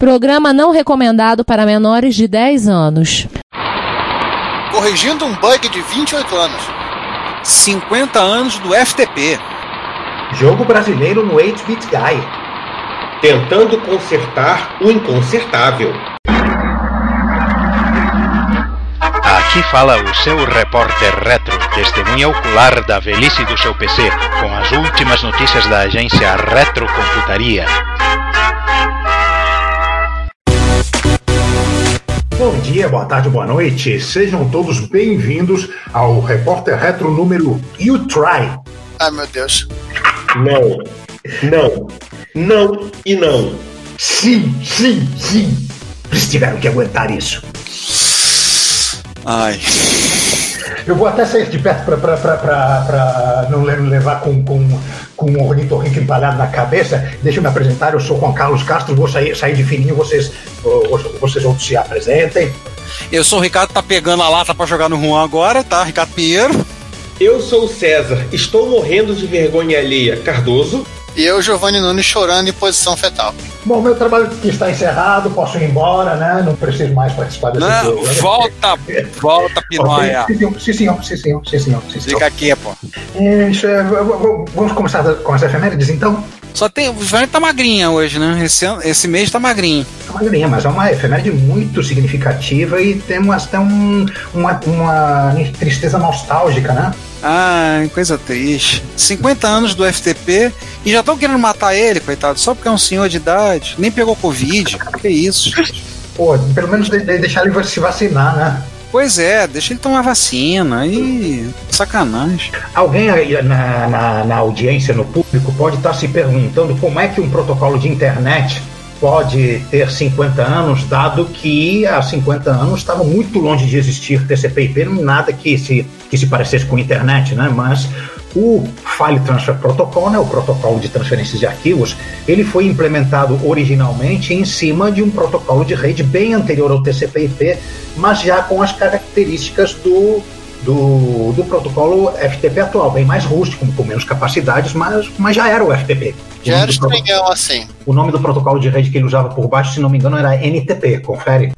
Programa não recomendado para menores de 10 anos. Corrigindo um bug de 28 anos. 50 anos do FTP. Jogo brasileiro no 8-Bit Guy. Tentando consertar o inconsertável. Aqui fala o seu repórter retro, testemunha ocular da velhice do seu PC, com as últimas notícias da agência Retrocomputaria. Bom dia, boa tarde, boa noite. Sejam todos bem-vindos ao Repórter Retro número You Try. Ai meu Deus. Não, não, não e não. Sim, sim, sim. Eles tiveram que aguentar isso. Ai. Eu vou até sair de perto pra não le- levar com, com, com um ornitorrinco empalhado na cabeça. Deixa eu me apresentar, eu sou Juan Carlos Castro, vou sair, sair de fininho, vocês, vocês outros se apresentem. Eu sou o Ricardo, tá pegando a lata pra jogar no Juan agora, tá? Ricardo Pinheiro. Eu sou o César, estou morrendo de vergonha alheia. Cardoso. E eu, Giovanni Nunes, chorando em posição fetal. Bom, meu trabalho aqui está encerrado, posso ir embora, né? Não preciso mais participar desse Não, jogo. volta, volta, Pinóia. Sim, senhor, sim, senhor, sim, senhor, sim, senhor. Sim, senhor. Fica aqui, pô. Isso, é, vamos começar com as efemérides, então? Só tem. O Giovanni tá magrinha hoje, né? Esse, ano- esse mês tá magrinho. Uma graninha, mas é uma efeméride muito significativa e temos até um, uma, uma tristeza nostálgica, né? Ai, coisa triste. 50 anos do FTP e já estão querendo matar ele, coitado, só porque é um senhor de idade. Nem pegou Covid. Que isso. Pô, pelo menos de- de- deixar ele se vacinar, né? Pois é, deixa ele tomar vacina. Aí, sacanagem. Alguém aí na, na, na audiência, no público, pode estar se perguntando como é que um protocolo de internet pode ter 50 anos, dado que há 50 anos estava muito longe de existir TCP/IP, nada que se, que se parecesse com internet, né? Mas o File Transfer Protocol, né, o protocolo de transferências de arquivos, ele foi implementado originalmente em cima de um protocolo de rede bem anterior ao TCP/IP, mas já com as características do do, do protocolo FTP atual, bem mais rústico, com menos capacidades, mas, mas já era o FTP. Já era estranhão assim. o nome do protocolo de rede que ele usava por baixo, se não me engano, era NTP, confere.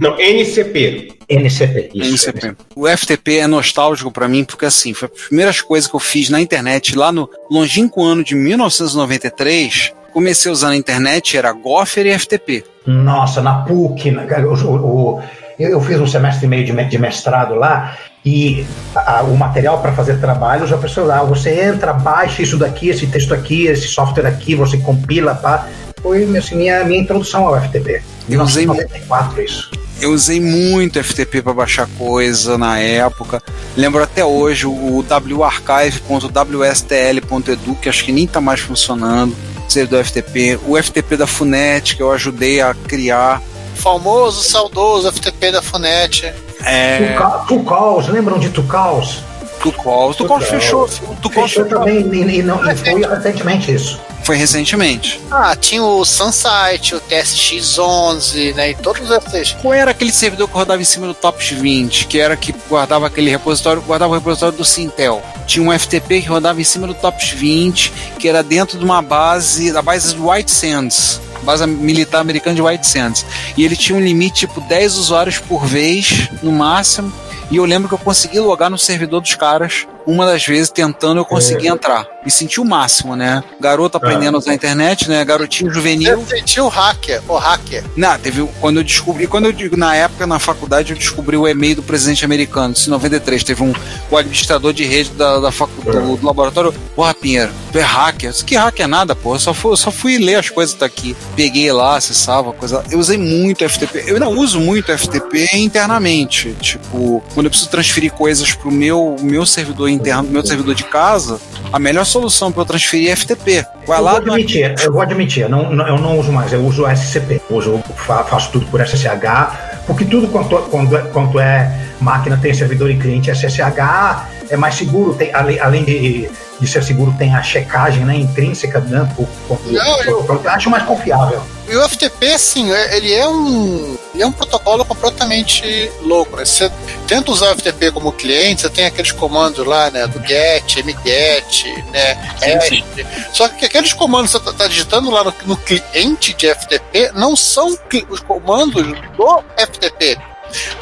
Não, NCP. NCP, isso. NCP. O FTP é nostálgico pra mim porque assim, foi as primeiras coisas que eu fiz na internet lá no longínquo ano de 1993. Comecei usando a internet, era Gopher e FTP. Nossa, na PUC, na- o- o- eu fiz um semestre e meio de de mestrado lá e a- o material para fazer trabalhos, a pessoa lá, você entra, baixa isso daqui, esse texto aqui, esse software aqui, você compila, pá. Foi assim, minha, minha introdução ao FTP. Eu usei- 94 isso. Eu usei muito FTP para baixar coisa na época. Lembro até hoje o warchive.wstl.edu, que acho que nem tá mais funcionando, ser do FTP. O FTP da Funet, que eu ajudei a criar. Famoso, saudoso FTP da Funete. É, Tucal- Tucals, lembram de Tucals? Tucol. Tucol fechou. Tucol Fechou fechou. também e, e não, e foi recentemente isso. Foi recentemente. Ah, tinha o Sunsite, o TSX11, né? E todos esses. Qual era aquele servidor que rodava em cima do Tops 20, que era que guardava aquele repositório, guardava o repositório do Sintel? Tinha um FTP que rodava em cima do Tops 20, que era dentro de uma base, da base do White Sands, base militar americana de White Sands. E ele tinha um limite tipo 10 usuários por vez, no máximo. E eu lembro que eu consegui logar no servidor dos caras, uma das vezes tentando eu consegui entrar. Me senti o máximo, né? Garoto aprendendo a usar a internet, né? Garotinho juvenil. Eu senti o hacker, o hacker. Não, teve quando eu descobri, quando eu digo na época na faculdade eu descobri o e-mail do presidente americano, isso em 93, teve um o administrador de rede da, da facu, do, do laboratório, porra Pinheiro, tu é hacker, isso que hacker? É nada, porra, eu só fui, só fui ler as coisas daqui, peguei lá, acessava, coisa, eu usei muito FTP, eu ainda uso muito FTP internamente, tipo, quando eu preciso transferir coisas pro meu, meu servidor interno, meu servidor de casa, a melhor solução para eu transferir é FTP. Vai eu lá, vou admitir, eu vou admitir, eu não, não- eu não uso mais, eu uso SCP, uso, fa- faço tudo por SSH, porque tudo quanto, quando é, quanto é máquina tem servidor e cliente SSH, é mais seguro, tem, além, além de de ser seguro tem a checagem né, intrínseca né, por, por, Não, eu- protocolo que eu acho mais confiável. E o FTP, assim, é- ele é um, ele é um protocolo completamente louco. Né? Você tenta usar o FTP como cliente, você tem aqueles comandos lá, né, do get, mget, né, Sim, sim. Só que aqueles comandos que você está digitando lá no, no cliente de FTP não são os comandos do FTP.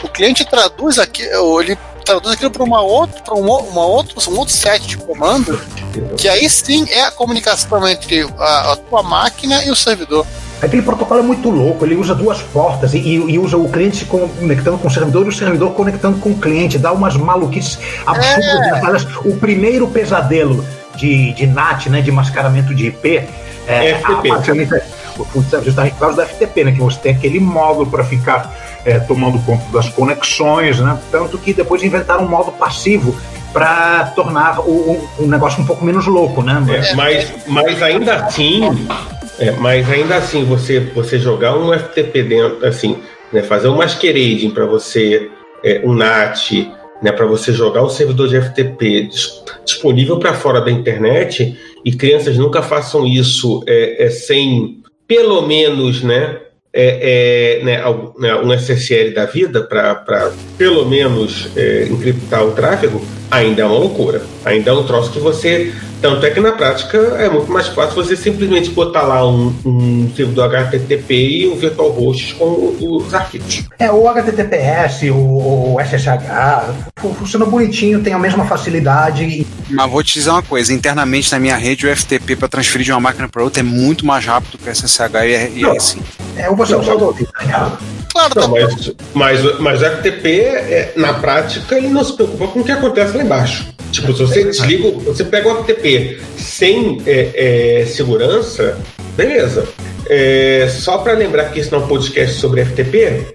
O cliente traduz aqui, ou ele traduz aquilo para uma outra, para um, uma outro, um outro set de comandos, que aí sim é a comunicação entre a, a tua máquina e o servidor. Aquele protocolo é muito louco, ele usa duas portas e, e usa o cliente se conectando com o servidor e o servidor conectando com o cliente, dá umas maluquices absurdas. né? Aliás, O primeiro pesadelo de, de NAT, né, de mascaramento de IP, é, FTP. a- é, justamente por causa do FTP, né, que você tem aquele módulo para ficar é, tomando conta das conexões, né, tanto que depois inventaram um modo passivo para tornar o, o- o negócio um pouco menos louco, né? É, mas, mas ainda assim, é, mas ainda assim, você, você jogar um FTP dentro, assim, né, fazer um masquerading para você, é, um NAT, né, para você jogar um servidor de FTP dis- disponível para fora da internet e crianças nunca façam isso é, é, sem pelo menos, né, é, é, né, né, um SSL da vida para pelo menos é, encriptar o tráfego, ainda é uma loucura. Ainda é um troço que você. Tanto é que na prática é muito mais fácil você simplesmente botar lá um, um servidor HTTP e um virtual host com os arquivos. É, o HTTPS, o, o SSH, fu- funciona bonitinho, tem a mesma facilidade. Mas vou te dizer uma coisa: internamente na minha rede, o FTP para transferir de uma máquina para outra é muito mais rápido que o SSH e e é assim. É, você não pode ouvir, Daniel. Claro, Não, tá mas, mas, mas o FTP, é, na prática, ele não se preocupa com o que acontece lá embaixo. Tipo, se você desliga, você pega o FTP sem é, é, segurança, beleza. É, só para lembrar que isso não é um podcast sobre FTP,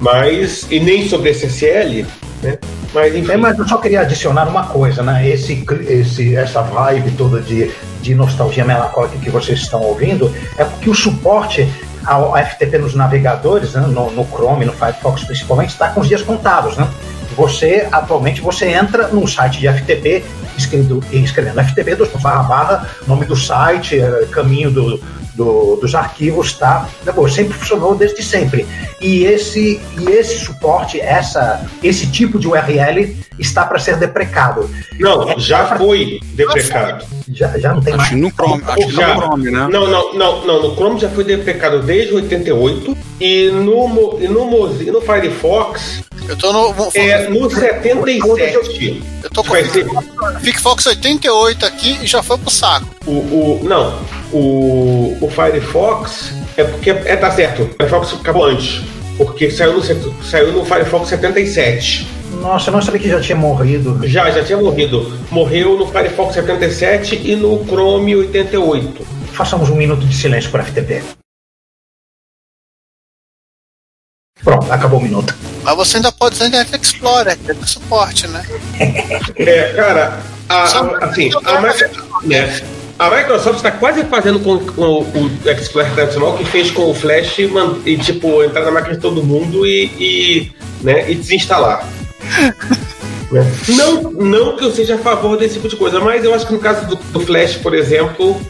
mas e nem sobre SSL, né? Mas enfim. É, mas eu só queria adicionar uma coisa, né? Esse, esse, essa vibe toda de, de nostalgia melancólica que vocês estão ouvindo é porque o suporte ao FTP nos navegadores, né? no, no Chrome, no Firefox principalmente, está com os dias contados, né? Você, atualmente, você entra num site de FTP, escrevendo, escrevendo FTP, dois barra, barra, nome do site, eh, caminho do, do- dos arquivos, tá? Pô, sempre funcionou desde sempre. E esse, e esse suporte, essa, esse tipo de URL está para ser deprecado. Não, já foi deprecado. Já, já não tem Acho mais. no Chrome, acho que Já. no Chrome, né? Não, não, não, não. No Chrome já foi deprecado desde 88 e no, e no, Mozi- no Firefox Eu tô no. é no 77. eu tô com ser o Firefox 88 aqui e já foi pro saco. o, o não, o, o Firefox é porque é tá certo. O Firefox acabou antes, porque saiu no saiu no Firefox 77. Nossa, eu não sabia que já tinha morrido. Já, já tinha morrido. Morreu no Firefox 77 e no Chrome 88. Façamos um minuto de silêncio para FTP. Pronto, acabou o minuto. Mas você ainda pode usar Internet Explorer, que tem suporte, né? É, cara, a, a- assim, a, né, a Microsoft está quase fazendo com, com o Explorer tradicional que fez com o Flash e, man- e, tipo, entrar na máquina de todo mundo e, e, né, e desinstalar. Né? Não, não que eu seja a favor desse tipo de coisa, mas eu acho que no caso do, do Flash, por exemplo.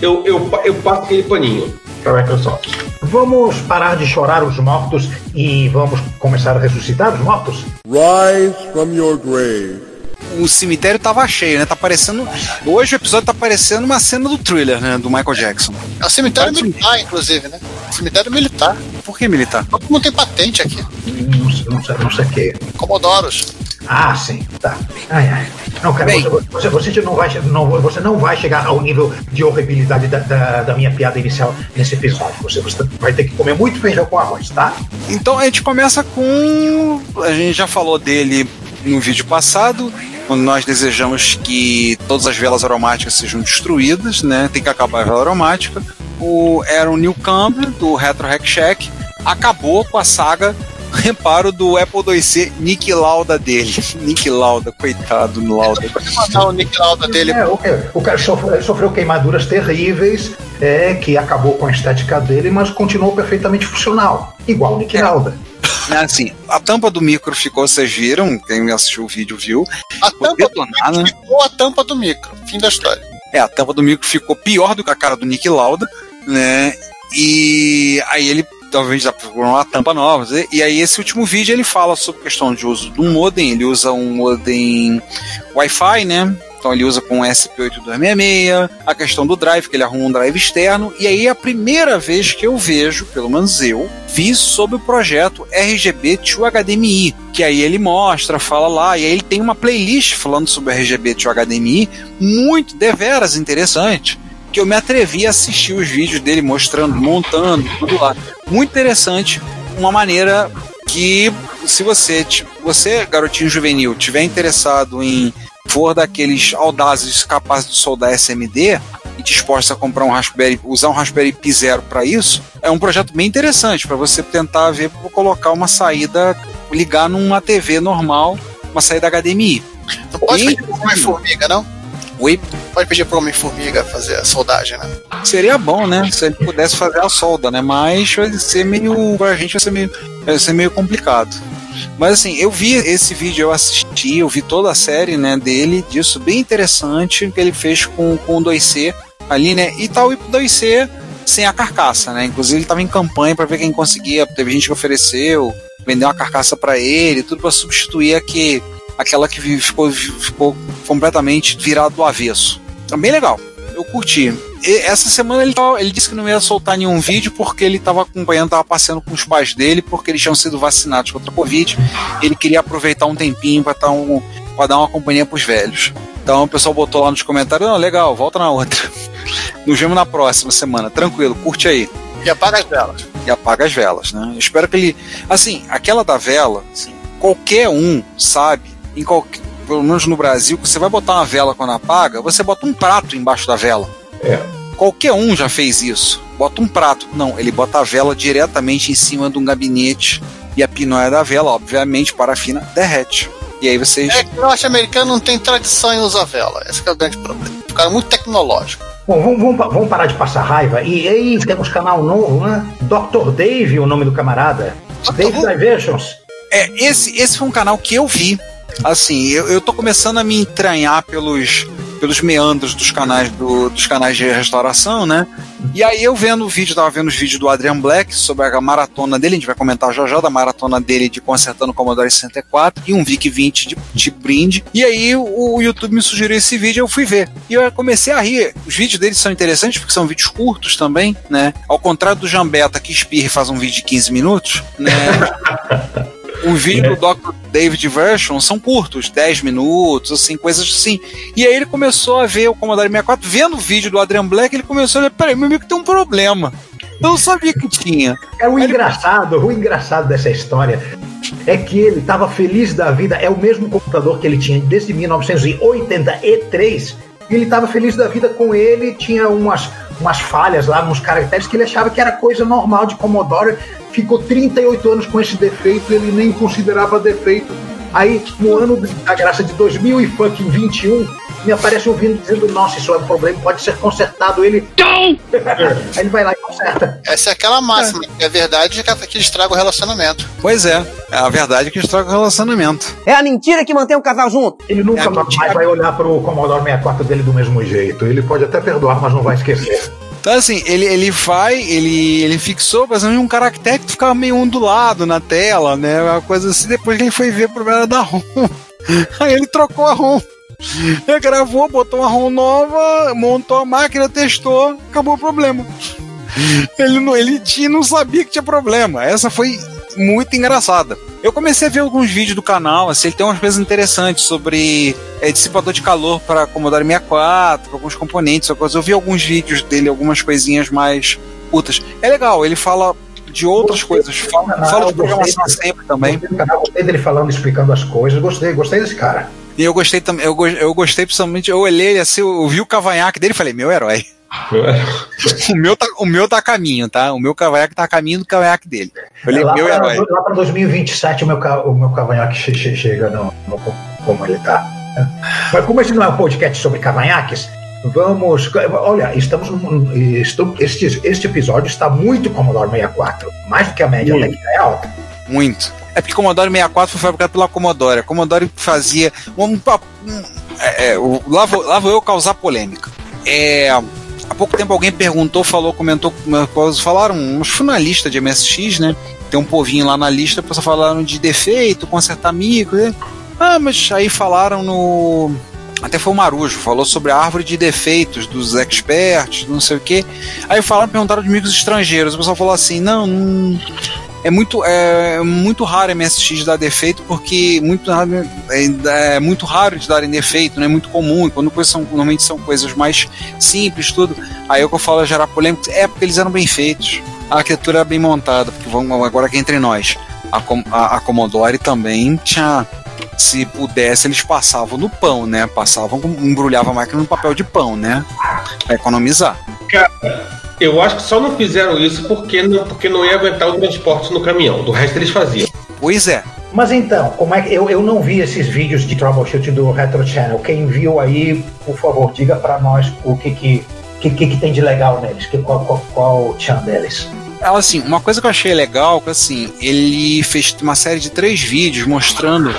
Eu, eu, eu passo aquele paninho para a Microsoft. Vamos parar de chorar os mortos e vamos começar a ressuscitar os mortos? Rise from your grave. O cemitério tava cheio, né? Tá parecendo. Hoje o episódio tá parecendo uma cena do thriller, né? Do Michael Jackson. É um cemitério militar, inclusive, né? Cemitério militar. Por que militar? Mundo tem patente aqui. Não, sei- não sei, não sei o que. Comodoros. Ah, sim, tá. Ai, ai. Não, cara, Bem. você, você, você não vai, não, você não vai chegar ao nível de horribilidade da, da, da minha piada inicial nesse episódio. Você, você vai ter que comer muito feijão com arroz, tá? Então a gente começa com. A gente já falou dele no vídeo passado, quando nós desejamos que todas as velas aromáticas sejam destruídas, né? Tem que acabar a vela aromática. O Aaron Newcomb, do Retro Hack Shack, acabou com a saga reparo do Apple IIc Nick Lauda dele. Nick Lauda, coitado do Lauda. Mandar o nick Lauda dele. É, o, é, o cara sofreu, sofreu queimaduras terríveis, é, que acabou com a estética dele, mas continuou perfeitamente funcional. Igual o Nick Lauda. É assim, a tampa do micro ficou, vocês viram, quem assistiu o vídeo viu. A Ficou tampa do detonada. micro ficou a tampa do micro. Fim da história. É, a tampa do micro ficou pior do que a cara do Nick Lauda, né? E aí ele talvez já procurou uma tampa nova. E, aí esse último vídeo ele fala sobre a questão de uso do modem, ele usa um modem Wi-Fi, né? Então ele usa com SP8266, a questão do drive, que ele arruma um drive externo, e aí é a primeira vez que eu vejo, pelo menos eu, vi sobre o projeto RGB to HDMI, que aí ele mostra, fala lá, e aí ele tem uma playlist falando sobre RGB to HDMI, muito deveras interessante, que eu me atrevi a assistir os vídeos dele mostrando, montando, tudo lá. Muito interessante, uma maneira que se você, ti- você garotinho juvenil, tiver interessado em for daqueles audazes capazes de soldar SMD e disposto a comprar um Raspberry, usar um Raspberry Pi Zero para isso, é um projeto bem interessante para você tentar ver colocar uma saída, ligar numa TV normal, uma saída HDMI. Não pode E- pedir pro Homem-Formiga, não? Oi, Pode pedir pro Homem-Formiga fazer a soldagem, né? Seria bom, né? Se ele pudesse fazer a solda, né? Mas vai ser meio. Pra gente vai ser meio, vai ser meio complicado. Mas assim, eu vi esse vídeo, eu assisti, eu vi toda a série né, dele, disso, bem interessante, que ele fez com, com o 2C ali, né? E tal, o 2C sem a carcaça, né? Inclusive ele estava em campanha para ver quem conseguia. Teve gente que ofereceu, vendeu uma carcaça para ele, tudo para substituir a que, aquela que ficou, ficou completamente virado do avesso. Então, bem legal. Eu curti. E essa semana ele, tava- ele disse que não ia soltar nenhum vídeo porque ele estava acompanhando, estava passeando com os pais dele, porque eles tinham sido vacinados contra a Covid. Ele queria aproveitar um tempinho para um, dar uma companhia pros velhos. Então o pessoal botou lá nos comentários: não, legal, volta na outra. Nos vemos na próxima semana. Tranquilo, curte aí. E apaga as velas. E apaga as velas, né? Eu espero que ele. Assim, aquela da vela, assim, qualquer um sabe, em qualquer, pelo menos no Brasil, que você vai botar uma vela quando apaga, você bota um prato embaixo da vela. É. Qualquer um já fez isso. Bota um prato. Não, ele bota a vela diretamente em cima de um gabinete e a pinóia da vela, obviamente, parafina, derrete. E aí vocês. É que o norte-americano não tem tradição em usar vela. Esse que é o grande problema. Ficaram muito tecnológico. Bom, vamos, vamos, vamos parar de passar raiva. E aí, temos canal novo, né? Dr. Dave, o nome do camarada. Dave Diversions. É, esse, esse foi um canal que eu vi. Assim, eu, eu tô começando a me entranhar pelos, pelos meandros dos canais do, dos canais de restauração, né? E aí eu vendo o vídeo, tava vendo os vídeos do Adrian Black sobre a maratona dele, a gente vai comentar já já da maratona dele de consertando o Commodore 64 e um VIC 20 de, de brinde. E aí o, o YouTube me sugeriu esse vídeo, eu fui ver. E eu comecei a rir. Os vídeos dele são interessantes porque são vídeos curtos também, né? Ao contrário do Jambeta que espirra e faz um vídeo de 15 minutos, né? Os vídeos do Dr. David Version são curtos, 10 minutos, assim, coisas assim. E aí ele começou a ver o Commodore 64, vendo o vídeo do Adrian Black, ele começou a dizer, peraí, meu amigo tem um problema. Eu não sabia que tinha. É o engraçado, o engraçado dessa história é que ele estava feliz da vida. É o mesmo computador que ele tinha desde 1983. E ele estava feliz da vida com ele. Tinha umas, umas falhas lá, uns caracteres que ele achava que era coisa normal de Commodore. Ficou 38 anos com esse defeito, ele nem considerava defeito. Aí, no ano da graça de 2021, me aparece um vídeo dizendo: Nossa, isso é um problema, pode ser consertado. Ele. Aí ele vai lá e conserta. Essa é aquela máxima. que É verdade que que estraga o relacionamento. Pois é, é a verdade que estraga o relacionamento. É a mentira que mantém o casal junto. Ele nunca É, mais vai olhar pro Commodore 64 dele do mesmo jeito. Ele pode até perdoar, mas não vai esquecer. Então, assim, ele, ele vai, ele, ele fixou, por exemplo, um caractere que ficava meio ondulado na tela, né? Uma coisa assim, depois ele foi ver o problema da ROM. Aí ele trocou a ROM. Ele gravou, botou uma ROM nova, montou a máquina, testou, acabou o problema. Ele não, ele tinha, não sabia que tinha problema. Essa foi muito engraçada. Eu comecei a ver alguns vídeos do canal, assim, ele tem umas coisas interessantes sobre é, dissipador de calor para Commodore 64, pra alguns componentes, algumas. Eu vi alguns vídeos dele, algumas coisinhas mais curtas. É legal, ele fala de outras coisas, fala, canal, fala de programação sempre também. Gostei canal, gostei dele falando, explicando as coisas. Gostei, gostei desse cara. E eu gostei também, eu, eu gostei principalmente, eu olhei ele assim, eu vi o cavanhaque dele e falei, meu herói. O meu, tá, o meu tá a caminho, tá? O meu cavanhaque tá a caminho do cavanhaque dele. Eu falei, lá meu pra, herói. lá pra 2027 o meu, o meu cavanhaque che- che- chega no, no- como ele tá. Mas como esse não é um podcast sobre cavanhaques, vamos. Olha, estamos. estou- este, este episódio está muito Commodore 64. Mais do que a média, até que é alta. Muito. É porque Commodore 64 foi fabricado pela Commodore. A Commodore fazia. Um, um, é, é, lá, vou, lá vou eu causar polêmica. É, pouco tempo alguém perguntou, falou, comentou, falaram, uns finalistas de MSX, né? Tem um povinho lá na lista, pessoas falaram de defeito, consertar micro. Né? Ah, mas aí falaram no. Até foi o Marujo, falou sobre a árvore de defeitos dos experts, não sei o quê. Aí falaram, perguntaram de micros estrangeiros. O pessoal falou assim: não, não é muito, é, muito raro MSX dar defeito, porque muito, é, é muito raro de darem defeito, não é muito comum, e quando coisas são, normalmente são coisas mais simples, tudo. Aí o que eu falo é gerar polêmica, é porque eles eram bem feitos. A arquitetura era bem montada, porque vamos agora aqui entre nós. A, a, a Commodore também tinha se pudesse, eles passavam no pão, né? Passavam, embrulhava a máquina no papel de pão, né? Pra economizar. Cara, eu acho que só não fizeram isso porque não, porque não ia aguentar o transporte no caminhão. Do resto eles faziam. Pois é. Mas então, como é que eu, eu não vi esses vídeos de troubleshoot do Retro Channel. Quem viu aí, por favor, diga para nós o que que, que que, tem de legal neles, que, qual, qual, qual o chan deles. Assim, uma coisa que eu achei legal, que assim, ele fez uma série de três vídeos mostrando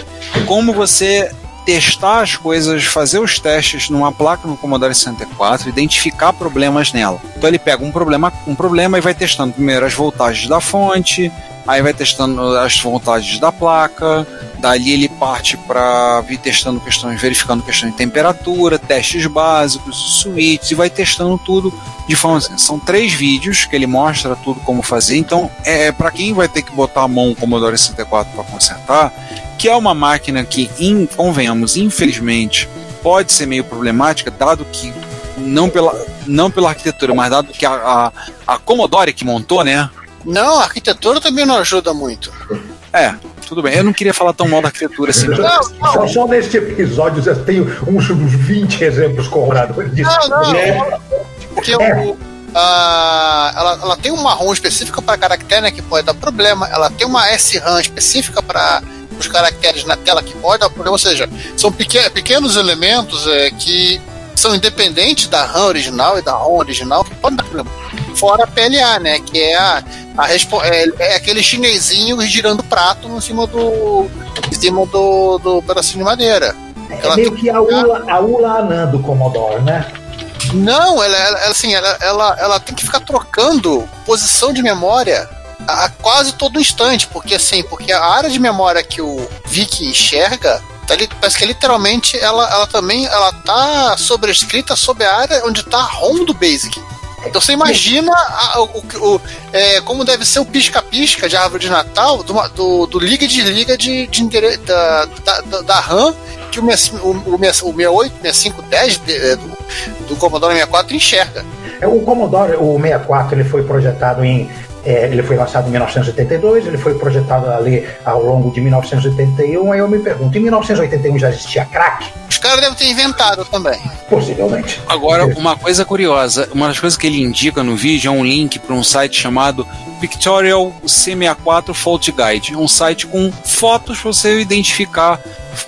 como você testar as coisas, fazer os testes numa placa no Commodore 64, identificar problemas nela. Então ele pega um problema, um problema e vai testando primeiro as voltagens da fonte, aí vai testando as voltagens da placa, dali ele parte para vir testando questões, verificando questões de temperatura, testes básicos, switches e vai testando tudo de forma assim. São três vídeos que ele mostra tudo como fazer. Então, é para quem vai ter que botar a mão no Commodore 64 para consertar, que é uma máquina que, in, convenhamos, infelizmente, pode ser meio problemática, dado que não pela, não pela arquitetura, mas dado que a, a, a Commodore que montou, né? Não, a arquitetura também não ajuda muito. É, tudo bem. Eu não queria falar tão mal da arquitetura assim. Não, não. Só, neste episódio eu tenho uns, uns 20 exemplos corroboradores disso. Não, não. É. Porque é. o, a, ela, ela tem um marrom específico para caractere né, que pode dar problema. Ela tem uma SRAM específica para os caracteres na tela que pode dar problema. Ou seja, são pequenos, pequenos elementos é, que são independentes da RAM original e da ROM original que podem dar problema. Fora a PLA, né? Que é a é, é, aquele chinesinho girando prato em cima do em cima do, do pedacinho de madeira. É meio que a Ula, a Ula Anand do Commodore, né? Não, ela, ela assim, ela, ela, ela tem que ficar trocando posição de memória a, a quase todo instante, porque assim, porque a área de memória que o Vic enxerga Tá parece que literalmente ela, ela também ela tá sobrescrita sobre a área onde tá a ROM do Basic. Então você imagina a, o, o, é, como deve ser o pisca-pisca de árvore de Natal do, do, do liga e desliga de, de, de da, da, da, RAM que o, o, o, o 68, 6510 de, é, do, do Commodore 64 enxerga. É, o Commodore, o 64, ele foi projetado em é, ele foi lançado em 1982, ele foi projetado ali ao longo de 1981. Aí eu me pergunto, em 1981 já existia crack? Os caras devem ter inventado também. Possivelmente. Agora, uma coisa curiosa: uma das coisas que ele indica no vídeo é um link para um site chamado Pictorial C64 Fault Guide. Um site com fotos para você identificar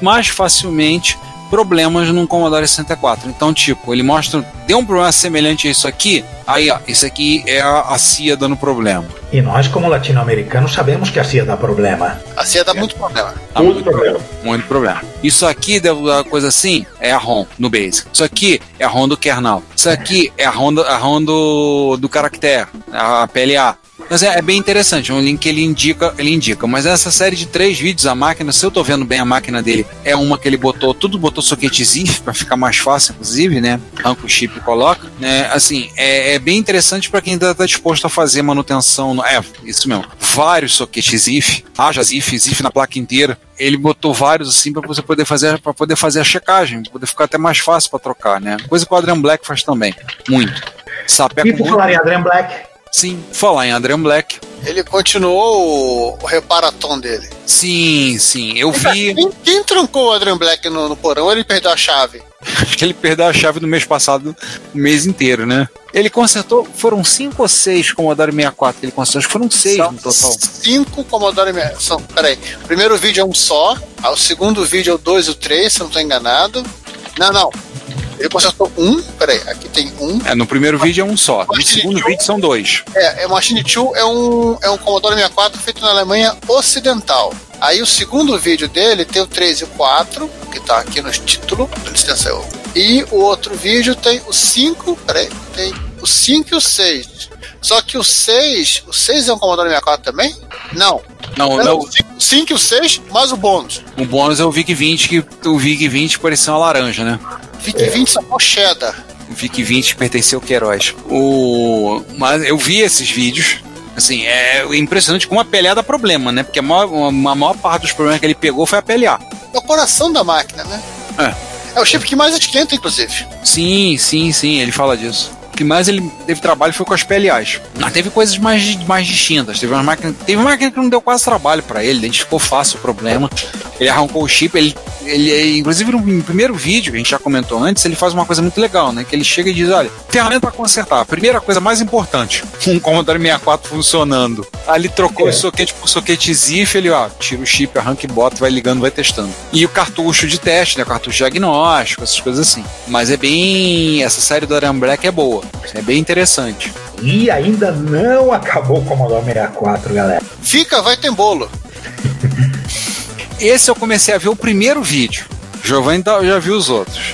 mais facilmente problemas no Commodore 64. Então, tipo, ele mostra, deu um problema semelhante a isso aqui, aí, ó, isso aqui é a, CIA dando problema. E nós, como latino-americanos, sabemos que a CIA dá problema. A CIA dá é. muito problema. Dá muito, muito problema. Muito problema. Isso aqui, da coisa assim, é a ROM no Basic. Isso aqui é a ROM do kernel. Isso aqui é a ROM do, a ROM do, do caractere, a PLA. Mas é, é, bem interessante, é um link que ele indica, ele indica. Mas essa série de três vídeos, a máquina, se eu tô vendo bem a máquina dele, é uma que ele botou, tudo botou soquete ZIF para ficar mais fácil, inclusive, né? Arranca o chip e coloca. Né? Assim, é, é bem interessante para quem tá, tá, disposto a fazer manutenção. No, é, isso mesmo. Vários soquetes ZIF, haja ZIF, ZIF na placa inteira. Ele botou vários assim para você poder fazer para poder fazer a checagem, poder ficar até mais fácil para trocar, né? Coisa que o Adrian Black faz também, muito. Sapeca e por falar em Adrian Black, Sim, falar em Adrian Black. Ele continuou o, o reparatom dele. Sim, sim, eu vi. Quem, quem trancou o Adrian Black no, no porão? Ele perdeu a chave. Acho que ele perdeu a chave no mês passado, o mês inteiro, né? Ele consertou, foram cinco ou seis Commodore 64 que ele consertou, acho que foram seis São no total. Cinco Commodore 64. Peraí, o primeiro vídeo é um só, o segundo vídeo é o dois e o três, se eu não estou enganado. Não, não. Ele consertou um, peraí, aqui tem um. É, no primeiro vídeo é um só. No segundo vídeo são dois. É, é Machine 2 é um, é um Commodore 64 feito na Alemanha Ocidental. Aí o segundo vídeo dele tem o 3 e o 4, que tá aqui no título, licença eu. E o outro vídeo tem o 5, peraí, tem o 5 e o 6. Só que o 6, o 6 é um Commodore 64 também? Não. Não, É, não. O 5 e o 6, mais o bônus. O bônus é o VIC-20, que o VIC-20 parecia uma laranja, né? Vic 20 sacou cheddar. O VIC-20 pertenceu ao Queiroz. O... Mas eu vi esses vídeos. Assim, é impressionante como a PLA dá problema, né? Porque a maior, a maior parte dos problemas que ele pegou foi a PLA. É o coração da máquina, né? É. É o chip que mais esquenta, inclusive. Sim, sim, sim, ele fala disso. Que mais ele teve trabalho foi com as PLAs. Mas teve coisas mais, mais distintas. Teve uma máquina, teve uma máquina que não deu quase trabalho pra ele, identificou fácil o problema. Ele arrancou o chip, ele, ele inclusive no, primeiro vídeo, que a gente já comentou antes, ele faz uma coisa muito legal, né? Que ele chega e diz: olha, ferramenta pra consertar. A primeira coisa mais importante, um Commodore 64 funcionando. Aí ele trocou É. o soquete por soquete ZIF, ele, ó, tira o chip, arranca e bota, vai ligando, vai testando. E o cartucho de teste, né? O cartucho diagnóstico, essas coisas assim. Mas é bem. Essa série do Aram Black é boa. É bem interessante. E ainda não acabou o Commodore 64, galera. Fica, vai ter bolo. Esse eu comecei a ver o primeiro vídeo. Giovanni tá- já viu os outros.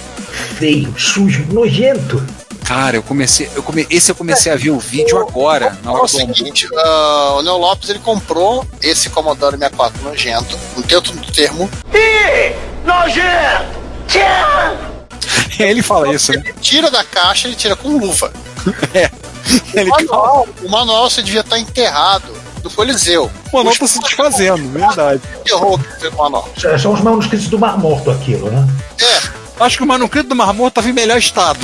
Feio, sujo, nojento. Cara, eu comecei. Eu come, esse eu comecei a ver o vídeo agora, na É hora o do almoço. seguinte, ah, o Neo Lopes ele comprou esse Commodore 64 nojento, um dentro do termo. Ele fala isso, né? Ele tira da caixa, ele tira com luva. Ele O manual, o manual você devia estar enterrado do Coliseu. O manual tá se desfazendo, verdade. Fez o manual. S- São os manuscritos do Mar Morto aquilo, né? É, Acho que o manuscrito do Mar Morto tava em melhor estado.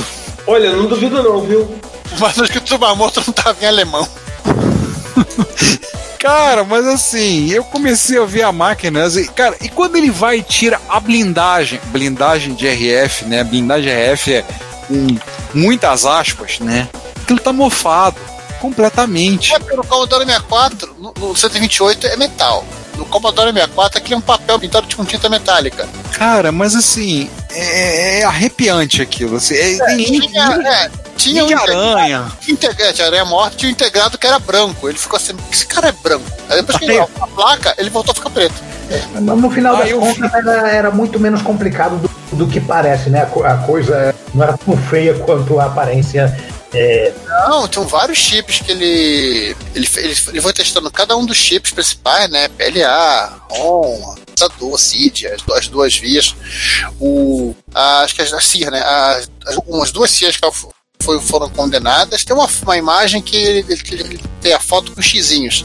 Olha, não duvido não, viu? o manuscrito do Mar Morto não tava em alemão. Cara, mas assim, eu comecei a ver a máquina, assim, cara, e quando ele vai e tira a blindagem, blindagem de RF, né? Blindagem RF é com muitas aspas, né? Aquilo tá mofado completamente. É porque no Commodore 64, no, no 128 é metal. No Commodore 64 aquele é um papel pintado com tinta metálica. Cara, mas assim, é, é arrepiante aquilo. Assim, é, tem Tinha, é, tinha um aranha. integrado, tinha aranha morta, tinha um integrado que era branco. Ele ficou assim, esse cara é branco. Aí depois que ele a placa, ele voltou a ficar preto. Mas no final Ah, das contas era, era muito menos complicado do, do que parece, né? A, a coisa não era tão feia quanto a aparência. É, Não, tinham vários chips que ele, ele. Ele, ele foi testando cada um dos chips principais, né? PLA, ROM, processador, CID, as, as duas vias. O, a- acho que as, as né? As, as, umas duas CIRs que foi, foram condenadas. Tem uma, uma imagem que ele, ele- ele tem a foto com xizinhos.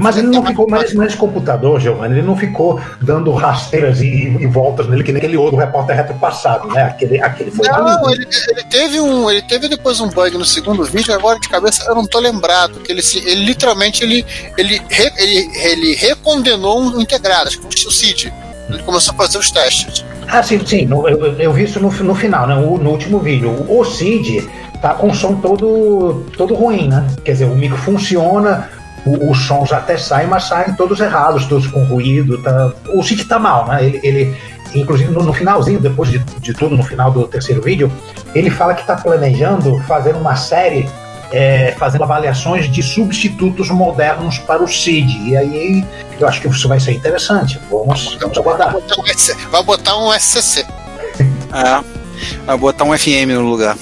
mas ele não ficou mais nesse computador, Giovanni, ele não ficou dando rasteiras e, e voltas nele, que nem aquele outro repórter retropassado, né? Aquele, aquele foi. Não, ele, ele teve um. Ele teve depois um bug no segundo vídeo, agora de cabeça eu não tô lembrado. Que ele, se, ele literalmente ele, ele, ele, ele recondenou um integrado, acho que foi o CID. Ele começou a fazer os testes. Ah, sim, sim. no- eu, eu- vi isso no, no final, né? O- no último vídeo. O Cid tá com o som todo, todo ruim, né? Quer dizer, o micro funciona, o- os sons até saem, mas saem todos errados, todos com ruído. Tá... O Cid tá mal, né? Ele, ele inclusive, no, no finalzinho, depois de, de tudo, no final do terceiro vídeo, ele fala que tá planejando fazer uma série. É, fazendo avaliações de substitutos modernos para o CID. E aí eu acho que isso vai ser interessante. Vamos, vamos aguardar. Vai botar um SC vai botar um SCC. É. Vai botar um FM no lugar.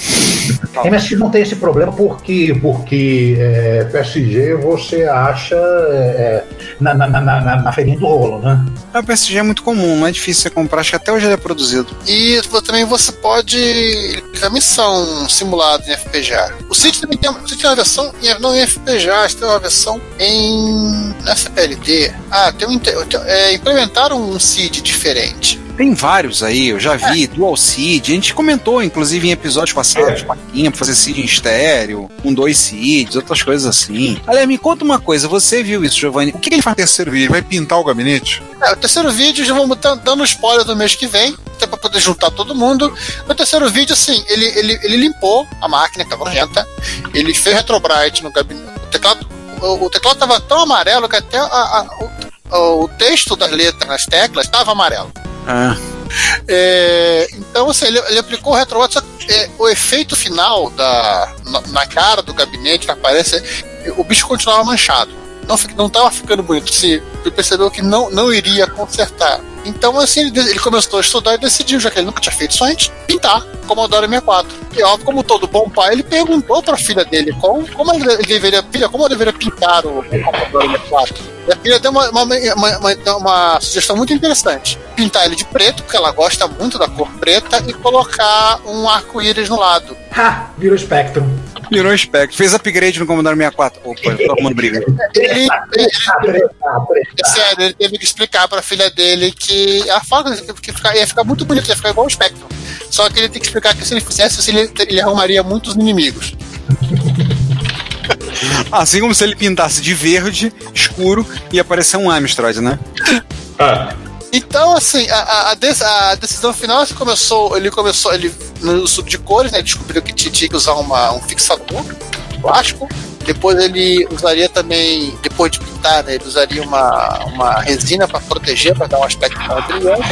MSX não tem esse problema porque, porque é, PSG você acha é, na, na, na, na, na feirinha do rolo, né? A PSG é muito comum, não é difícil você comprar, acho que até hoje ele é produzido. E também você pode fazer missão simulada em FPGA. O CID também tem, o CID tem uma versão, em- não em FPGA, tem uma versão em na FPLD. Ah, tem um, tem- é, implementaram um CID diferente. Tem vários aí, eu já vi, Dual Seed. A gente comentou, inclusive, em episódios passados, plaquinha pra fazer seed em estéreo, com dois seeds, outras coisas assim. Aliás, me conta uma coisa, você viu isso, Giovanni? O que ele faz no terceiro vídeo? Vai pintar o gabinete? É, o terceiro vídeo já vamos dando spoiler do mês que vem, até pra poder juntar todo mundo. No terceiro vídeo, assim, ele, ele, ele limpou a máquina, que tava nojenta, ele fez retrobrite no gabinete. O teclado, o, o teclado tava tão amarelo que até a- a- o, o texto das letras nas teclas estava amarelo. Ah, É, então, assim, ele, ele aplicou o retrobrite, só que é, o efeito final da, na, na cara do gabinete que aparece, o bicho continuava manchado. Não, não tava ficando bonito. Se percebeu que não, não iria consertar. Então, assim, ele, começou a estudar e decidiu, já que ele nunca tinha feito isso antes, pintar Commodore 64. E óbvio, como todo bom pai, ele perguntou pra filha dele como, como ele deveria, filha, como deveria pintar o, o Commodore 64. E a filha deu uma, uma, uma, uma- sugestão muito interessante. Pintar ele de preto, porque ela gosta muito da cor preta, e colocar um arco-íris no lado. Ha! Virou Spectrum. Virou Spectre. Fez upgrade no Commodore 64. Opa, tô arrumando briga. Ele. É sério, ele teve que explicar pra filha dele que a foto que ficar, ia ficar muito bonito, ia ficar igual o Spectrum. Só que ele tem que explicar que se ele fizesse, assim, ele, ele arrumaria muitos inimigos. Assim como se ele pintasse de verde, escuro, e aparecer um Amstrad, né? Ah, Então, assim, a, a- a dec- a decisão final começou, ele começou, ele no estudo de cores, né? Descobriu que tinha que usar uma, um fixador plástico. Depois ele usaria também, depois de pintar, né, ele usaria uma, uma resina para proteger, para dar um aspecto mais brilhante.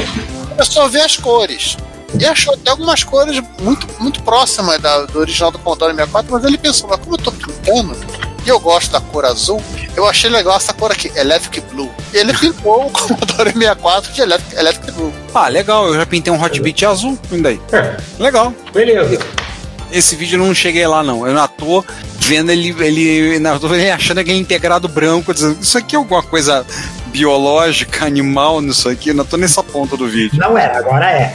Começou a ver as cores. E achou até algumas cores muito, muito próximas da, do original do Commodore 64, mas ele pensou, mas como eu tô pintando, e eu gosto da cor azul, eu achei legal essa cor aqui, Electric Blue. Ele pintou o Commodore 64 de Electric, Electric Blue. Ah, legal, eu já pintei um Hot Beat azul, ainda aí. é, Legal. beleza. Esse vídeo eu não cheguei lá, não. Eu não tô vendo ele, ele, não, eu tô ele achando aquele integrado branco, dizendo, isso aqui é alguma coisa biológica, animal nisso aqui, eu não tô nessa ponta do vídeo. Não era, agora é.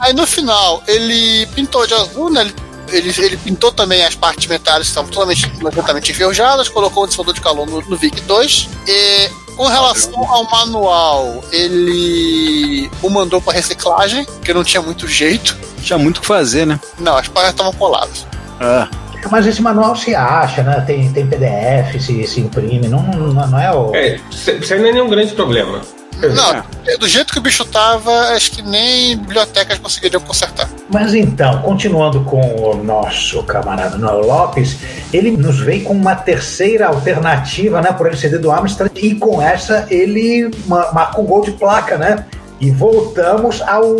Aí no final, ele pintou de azul, né? Ele, ele, ele pintou também as partes metálicas que estavam totalmente completamente enferrujadas, colocou um dissipador de calor no, no VIC 2. E com relação ao manual, ele o mandou para reciclagem, porque não tinha muito jeito. Tinha muito o que fazer, né? Não, as páginas estavam coladas. Ah. Mas esse manual se acha, né? Tem, tem PDF, se, se imprime. Não, não, não é o. É, isso isso aí não é nenhum grande problema. Não, do jeito que o bicho tava, acho que nem bibliotecas conseguiriam consertar. Mas então, continuando com o nosso camarada Noel Lopes, ele nos vem com uma terceira alternativa, né, por LCD do Amstrad, e com essa ele ma- marcou gol de placa, né? E voltamos ao,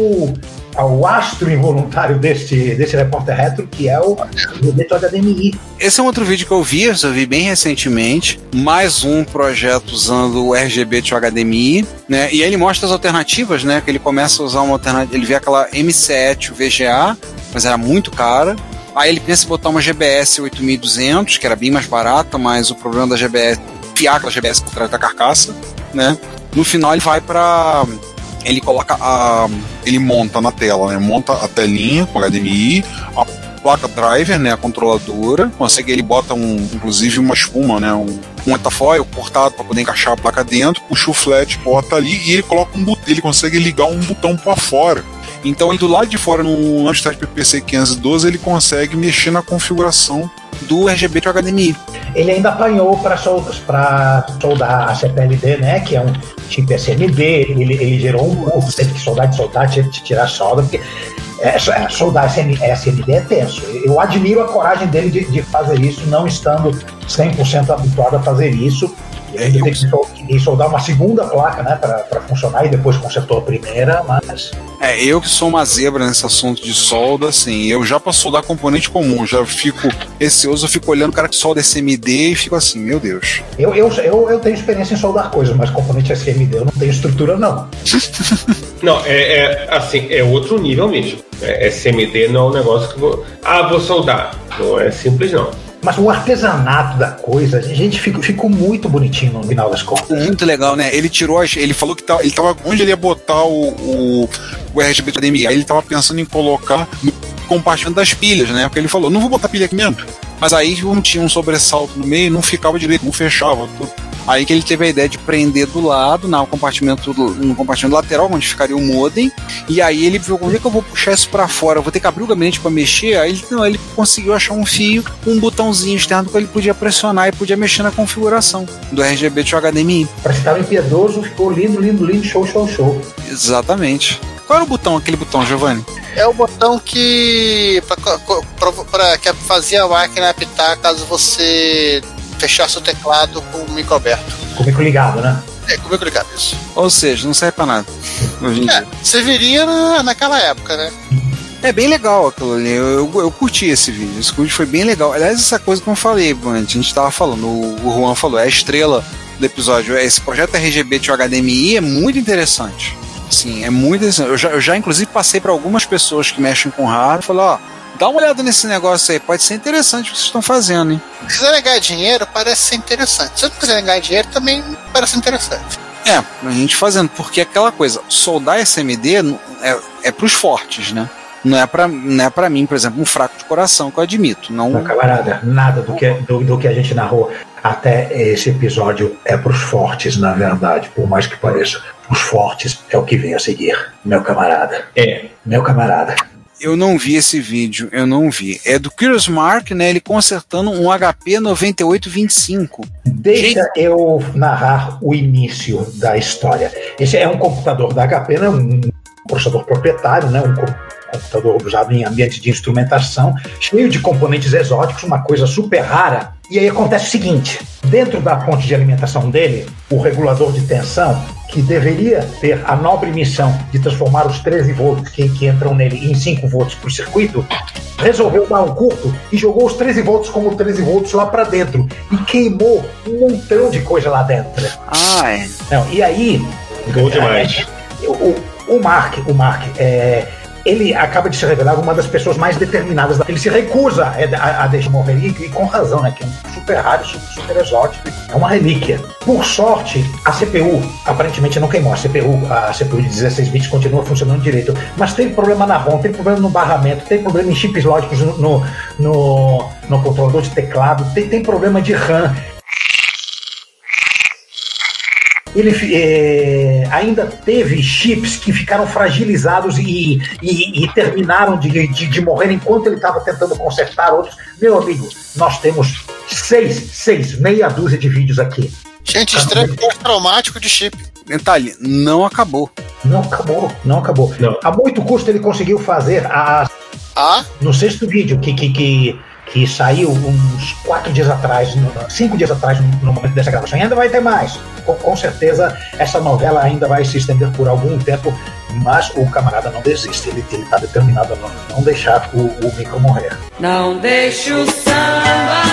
ao astro involuntário desse, desse repórter retro, que é o Rebeto HDMI. Esse é um outro vídeo que eu vi, eu vi bem recentemente. Mais um projeto usando o RGB de HDMI, né? E aí ele mostra as alternativas, né? Que ele começa a usar uma alternativa. Ele vê aquela M7 VGA, mas era muito cara. Aí ele pensa em botar uma GBS 8200, que era bem mais barata, mas o problema da GBS, fiar aquela GBS por trás da carcaça, né? No final ele vai para ele coloca a. Ele monta na tela, né? Monta a telinha com HDMI, a placa driver, né? A controladora. Consegue, ele bota um, inclusive uma espuma, né? Um, um etafoil cortado para poder encaixar a placa dentro, puxa o flat, bota ali e ele coloca um botão. Ele consegue ligar um botão para fora. Então, do lado de fora, no Amstrad PPC 512, ele consegue mexer na configuração do RGB de HDMI. Ele ainda apanhou para soldar, soldar a CPLD, né? Que é um chip SMD. Ele, ele gerou um curso, teve que soldar de soldar, tirar solda, porque é, é, soldar SM, SMD é tenso. Eu admiro a coragem dele de, de fazer isso, não estando 100% habituado a fazer isso. Ele teve que sol- que soldar uma segunda placa, né, para funcionar e depois consertou a primeira, mas É, eu que sou uma zebra nesse assunto de solda, assim, eu já pra soldar componente comum, já fico receoso, eu fico olhando o cara que solda SMD e fico assim, meu Deus. eu, eu, eu, eu tenho experiência em soldar coisas, mas componente SMD eu não tenho estrutura, não. Não, é, é, assim, é outro nível mesmo. É, SMD não é um negócio que vou. Ah, vou soldar. Não é simples, não. Mas o artesanato da coisa, a gente ficou, ficou muito bonitinho no final das contas. Muito legal, né? Ele tirou as. Ele falou que tá, ele tava. Onde ele ia botar o, o, o RGB HDMI? Aí ele tava pensando em colocar no compartimento das pilhas, né? Porque ele falou, não vou botar pilha aqui dentro. Mas aí não tinha um sobressalto no meio, não ficava direito, não fechava. tudo. Aí que ele teve a ideia de prender do lado, no compartimento, no compartimento lateral, onde ficaria o modem. E aí ele viu, onde é que eu vou puxar isso pra fora? Eu vou ter que abrir o gabinete pra mexer? Aí ele, não, ele conseguiu achar um fio, um botãozinho externo que ele podia pressionar e podia mexer na configuração do RGB de HDMI. Pra ficar impiedoso, ficou lindo, lindo, lindo, show, show, show. Exatamente. Qual era o botão, aquele botão, Giovanni? É o botão que. Pra, pra, pra- que fazia a máquina apitar caso você fechasse o teclado com o micro aberto. Com o micro ligado, né? É, com o micro ligado, isso. Ou seja, não serve pra nada. Hoje em É, dia. serviria na, naquela época, né? É bem legal aquilo ali. Eu, eu, eu curti esse vídeo. Esse vídeo foi bem legal. Aliás, essa coisa que eu falei antes, a gente tava falando, o, o Juan falou, é a estrela do episódio. Esse projeto RGB de HDMI é muito interessante. Sim, é muito interessante. Eu já, eu já inclusive passei para algumas pessoas que mexem com hardware e falei, ó, dá uma olhada nesse negócio aí, pode ser interessante o que vocês estão fazendo, hein? Se quiser ganhar dinheiro, parece ser interessante. Se não quiser ganhar dinheiro, também parece interessante. É, a gente fazendo, porque aquela coisa, soldar SMD é, é pros fortes, né? Não é pra, não é pra mim, por exemplo, um fraco de coração, que eu admito. Não, Não, camarada, nada do que, do, do que a gente narrou até esse episódio é pros fortes, na verdade, por mais que pareça. Os fortes é o que vem a seguir, meu camarada. É. Meu camarada. Eu não vi esse vídeo, eu não vi. É do Curious Mark, né? Ele consertando um HP 9825. Deixa eu narrar o início da história. Esse é um computador da HP, né? um processador proprietário, né? um co- computador usado em ambiente de instrumentação, cheio de componentes exóticos, uma coisa super rara. E aí acontece o seguinte: dentro da fonte de alimentação dele, o regulador de tensão, que deveria ter a nobre missão de transformar os 13 volts que, que entram nele em 5 volts por circuito, resolveu dar um curto e jogou os 13 volts como 13 volts lá para dentro e queimou um montão de coisa lá dentro. Ah, é. Não, e aí. Bom demais. é, O, o Mark, o Mark, é, ele acaba de se revelar uma das pessoas mais determinadas. Ele se recusa a, deixar morrer, e, com razão, né? Que é um super raro, super, super exótico. É uma relíquia. Por sorte, a CPU aparentemente não queimou. A CPU, a CPU de 16 bits continua funcionando direito. Mas tem problema na ROM, tem problema no barramento, tem problema em chips lógicos no, no, no, no controlador de teclado, tem, tem problema de RAM. Ele eh, ainda teve chips que ficaram fragilizados e, e- e terminaram de, de, de morrer enquanto ele estava tentando consertar outros. Meu amigo, nós temos seis, seis, meia dúzia de vídeos aqui. Gente, estranho pós-traumático de chip. Detalhe, não acabou. Não acabou, não acabou. Não. A muito custo ele conseguiu fazer a, Ah, no sexto vídeo que, que, que, que saiu uns quatro dias atrás, cinco dias atrás, no, momento dessa gravação. E ainda vai ter mais. Com, com certeza essa novela ainda vai se estender por algum tempo, mas o camarada não desiste. Ele está determinado a não, não deixar o, o micro morrer. Não deixe o samba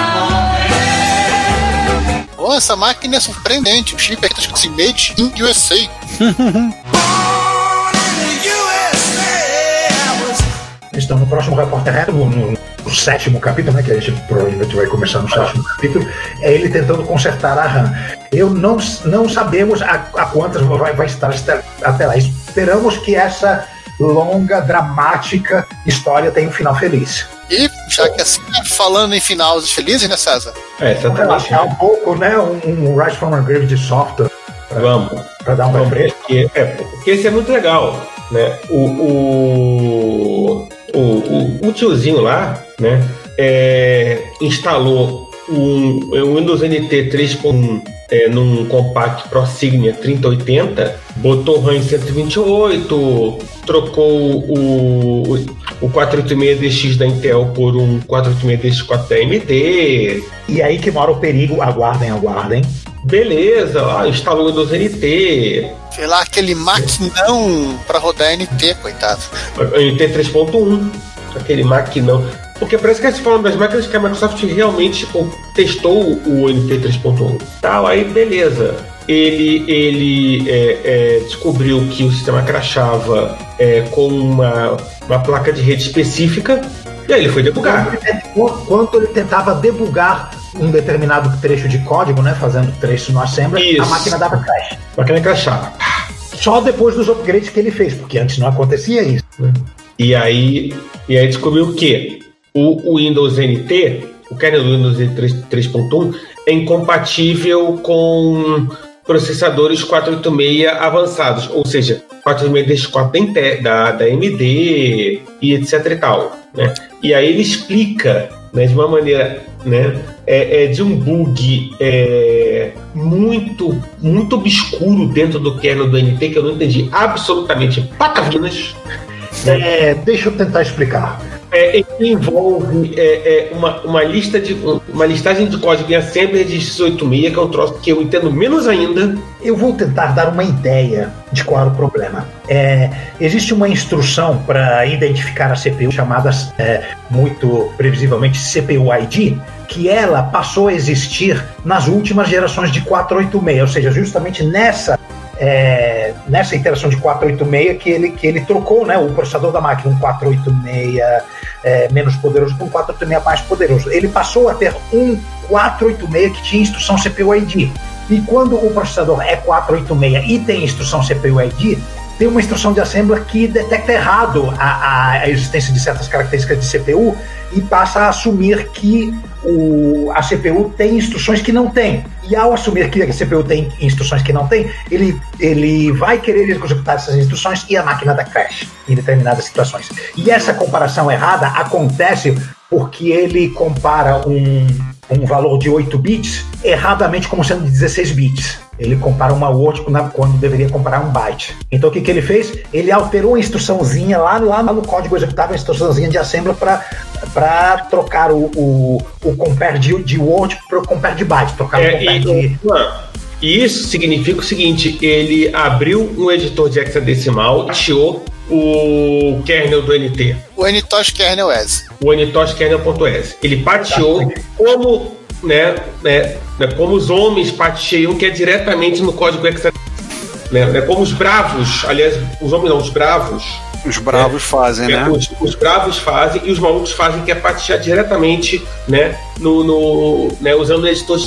pô, essa máquina é surpreendente. O chip aqui tá escrito assim, Made in USA. Então, no próximo Repórter Retro, no, no- no sétimo capítulo, né, que a gente provavelmente vai começar no sétimo capítulo, é ele tentando consertar a RAM. Eu não, não sabemos a, a quantas vai, vai estar até- lá. Esperamos que essa longa, dramática história tenha um final feliz. E, já que assim, falando em finais felizes, né, César? É, exatamente. Relaxar um pouco, né, um, um Rise from a Grave de software Vamos. para dar um Vamos, refresco. porque, é, porque esse é muito legal, né? O, o, o, o, o tiozinho lá, né? é, instalou um, um Windows NT 3.1 é, num Compact ProSignia 3080, botou RAM em 128, trocou o, o 486DX da Intel por um 486DX4 da AMD, E aí que mora o perigo, aguardem, aguardem. Beleza, ó, instalou o Windows NT, Sei lá, aquele maquinão pra rodar NT, coitado. NT 3.1, aquele maquinão. Porque parece que eles falam das máquinas que a Microsoft realmente tipo, testou o NT 3.1. Tal, aí beleza. Ele, ele é, é, descobriu que o sistema crashava é, com uma, uma placa de rede específica e aí ele foi debugar. Enquanto ele tentava debugar um determinado trecho de código, né, fazendo trecho no assembly, Isso. a máquina dava crash. A máquina crashava. Só depois dos upgrades que ele fez, porque antes não acontecia isso. E aí, e aí descobriu que o, o Windows NT, o kernel do Windows NT 3.1, é incompatível com processadores 486 avançados, ou seja, 486 da, da, da AMD e etc e tal. Né? E aí ele explica né, de uma maneira né, é, é de um bug é, muito, muito obscuro dentro do kernel do NT que eu não entendi absolutamente patavinas. É, deixa eu tentar explicar. É, envolve é, é, uma, uma lista de uma listagem de código em assembler de x86, que é um troço que eu entendo menos ainda. Eu vou tentar dar uma ideia de qual é o problema. É, existe uma instrução para identificar a CPU chamada é, muito previsivelmente CPU ID, que ela passou a existir nas últimas gerações de 486, ou seja, justamente nessa é, nessa interação de 486 que ele, que ele trocou né, o processador da máquina, um 486 é, menos poderoso para um 486 mais poderoso. Ele passou a ter um 486 que tinha instrução CPU ID. E quando o processador é 486 e tem instrução CPU ID, tem uma instrução de assembler que detecta errado a, a existência de certas características de CPU e passa a assumir que o, a CPU tem instruções que não tem. E ao assumir que a CPU tem instruções que não tem, ele, ele vai querer executar essas instruções e a máquina dá crash em determinadas situações. E essa comparação errada acontece porque ele compara um, um valor de 8 bits erradamente como sendo de 16 bits. Ele compara uma Word quando deveria comparar um byte. Então o que, que ele fez? Ele alterou a instruçãozinha lá, lá no código executável, a instruçãozinha de assembly para trocar o, o, o compare de, de Word para o compare de byte. Trocar É, o compare e, de... e isso significa o seguinte: ele abriu um editor de hexadecimal e tirou o kernel do NT, O NTOS Kernel S. o NTOS kernel.s. Ele pateou como, né, né, né, como os homens pateiam, que é diretamente no código hexadecimal. Né, né, como os bravos, aliás, os homens não, os bravos. Os bravos fazem, é, né? Os, os bravos fazem e os malucos fazem, que é patear diretamente, né, no, no né, usando o editor,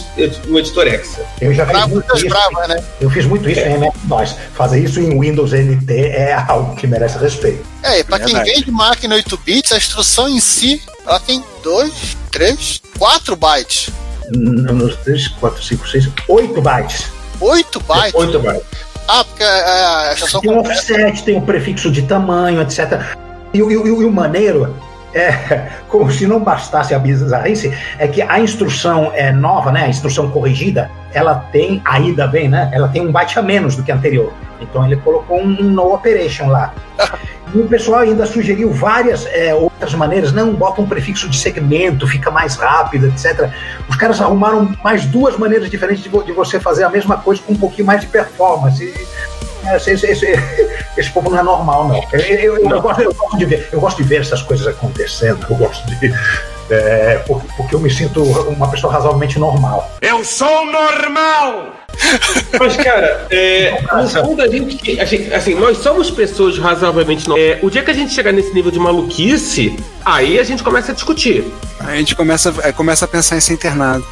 o editor Hexa. Eu já fiz Bravo muito das isso. bravas, né? Eu fiz muito isso em MS-DOS. Fazer isso em Windows NT é algo que merece respeito. É, e pra quem Verdade. vem de máquina 8 bits, a instrução em si, ela tem 2, 3, 4 bytes. Nos 3, 4, 5, 6, 8 bytes. 8 bytes? 8 bytes. Ah, porque a, a instrução Tem um completa. offset, tem um prefixo de tamanho, etc. E, o- e o- e o maneiro é, como se não bastasse a bizarrice, é que a instrução é nova, né? A instrução corrigida, ela tem, ainda bem, né? Ela tem um byte a menos do que a anterior. Então ele colocou um no operation lá. E o pessoal ainda sugeriu várias é, outras maneiras. Não, bota um prefixo de segmento, fica mais rápido, etc. Os caras arrumaram mais duas maneiras diferentes de, vo- de você fazer a mesma coisa com um pouquinho mais de performance. E, é, Esse, esse, esse, esse povo não é normal, não. Eu, eu- eu- eu gosto, eu gosto de ver, eu gosto de ver essas coisas acontecendo. Eu gosto de. é, por- porque eu me sinto uma pessoa razoavelmente normal. Eu sou normal! Mas, cara, é, no fundo a gente, a gente- Assim, nós somos pessoas razoavelmente. É, o dia que a gente chegar nesse nível de maluquice, aí a gente começa a discutir. A gente começa, é, começa a pensar em ser internado.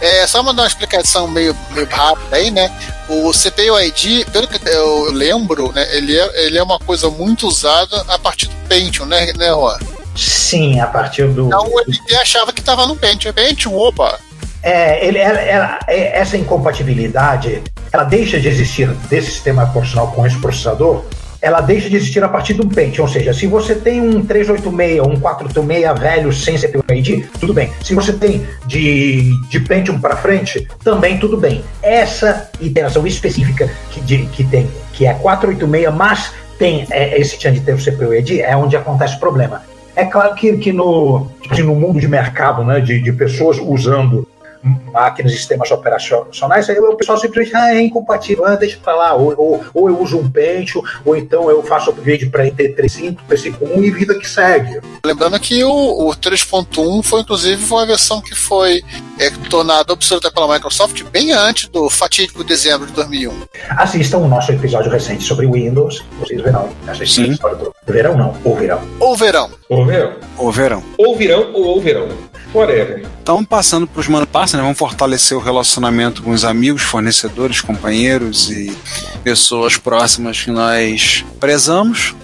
É, só mandar uma explicação meio, meio rápida aí, né? O CPU ID, pelo que eu lembro, né, ele é, ele é uma coisa muito usada a partir do Pentium, né, né Juan? Sim, a partir do. Então o MD achava que estava no Pentium. Pentium, opa! É, ele, ela- ela- é- essa incompatibilidade, ela deixa de existir desse sistema operacional com esse processador, ela deixa de existir a partir do Pentium, ou seja, se você tem um 386 ou um 486 velho sem CPU ID, tudo bem. Se você tem de, de Pentium para frente, também tudo bem. Essa iteração específica que, de- que tem, que é 486, mas tem é, esse chance de ter o CPU ID, é onde acontece o problema. É claro que, que no, tipo assim, no mundo de mercado, né, de, de pessoas usando máquinas e sistemas operacionais, aí o pessoal simplesmente ah, é incompatível, ah, deixa pra lá, ou, ou, ou eu uso um Pentium, ou então eu faço upgrade para IT35, PC1 e vida que segue. Lembrando que o, o 3.1 foi, inclusive, uma versão que foi é, tornada obsoleta pela Microsoft bem antes do fatídico dezembro de 2001. Assistam o nosso episódio recente sobre Windows, vocês verão essa Sim. história do verão não, ouvirão. Ou verão. Ou verão. Ou verão. Ou virão ou ouvirão. Whatever. Então, passando para os mano passa, né? Vamos fortalecer o relacionamento com os amigos, fornecedores, companheiros e pessoas próximas que nós prezamos.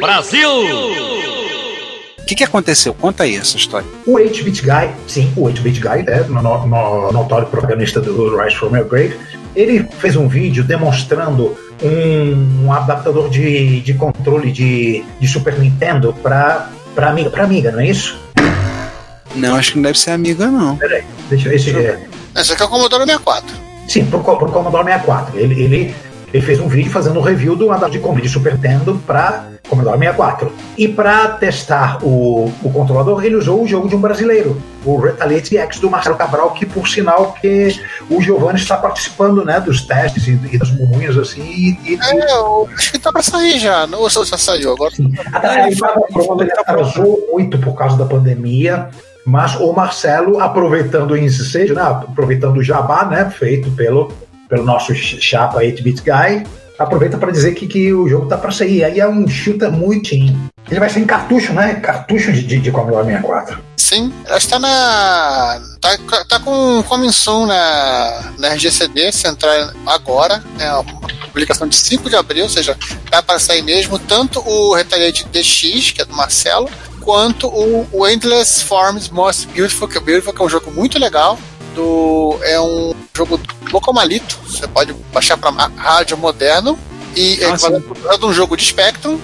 Brasil! O que, que aconteceu? Conta aí essa história. O 8-Bit Guy, sim, o 8-Bit Guy, né, no, no, no- notório protagonista do Rise from Your Grave, ele fez um vídeo demonstrando um, um adaptador de, de controle de, de Super Nintendo para para amiga, para amiga, não é isso? Não, acho que não deve ser amiga, não. Peraí, deixa eu ver se é, Esse aqui é o Commodore 64. Sim, pro, pro Commodore 64. Ele, ele, ele fez um vídeo fazendo um review do andar de comando de Super Nintendo para Commodore 64. E para testar o, o controlador, ele usou o jogo de um brasileiro, o Retaliate X do Marcelo Cabral, que por sinal que o Giovanni está participando né, dos testes e, e das mumunhas assim. E, e, É, eu acho que tá pra sair já. Não, ou se já saiu agora. Até ele estava pronto, ele atrasou muito por causa da pandemia. Mas o Marcelo, aproveitando o ensejo, né, aproveitando o jabá né, feito pelo, pelo nosso chapa 8-bit guy, aproveita para dizer que, que o jogo tá para sair. Aí é um shooter muito. Ele vai ser em cartucho, né? Cartucho de, de, Commodore 64. Sim, ela está na. Tá, tá com Coming Soon na, na RGCD, se entrar agora. É uma publicação de 5 de abril, ou seja, tá para sair mesmo tanto o Retaliate DX, que é do Marcelo, quanto o, o Endless Forms Most Beautiful, que é, Beautiful, que é um jogo muito legal. Do, é um jogo locomalito, você pode baixar para rádio moderno e Ah, é um jogo de Spectrum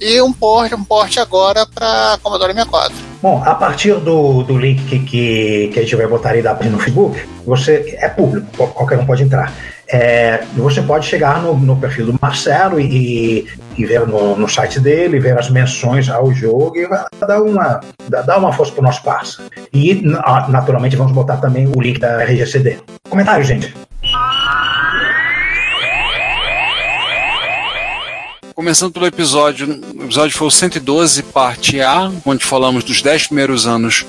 e um port, um port agora para Commodore 64. Bom, a partir do, do link que, que, que a gente vai botar aí da no Facebook, você é público, qual- qualquer um pode entrar. É, você pode chegar no, no perfil do Marcelo e, e ver no, no site dele, ver as menções ao jogo e dar uma, dar uma força pro nosso parça. E, na- naturalmente, vamos botar também o link da RGCD. Comentário, gente. Começando pelo episódio, o episódio foi o 112, parte A, onde falamos dos 10 primeiros anos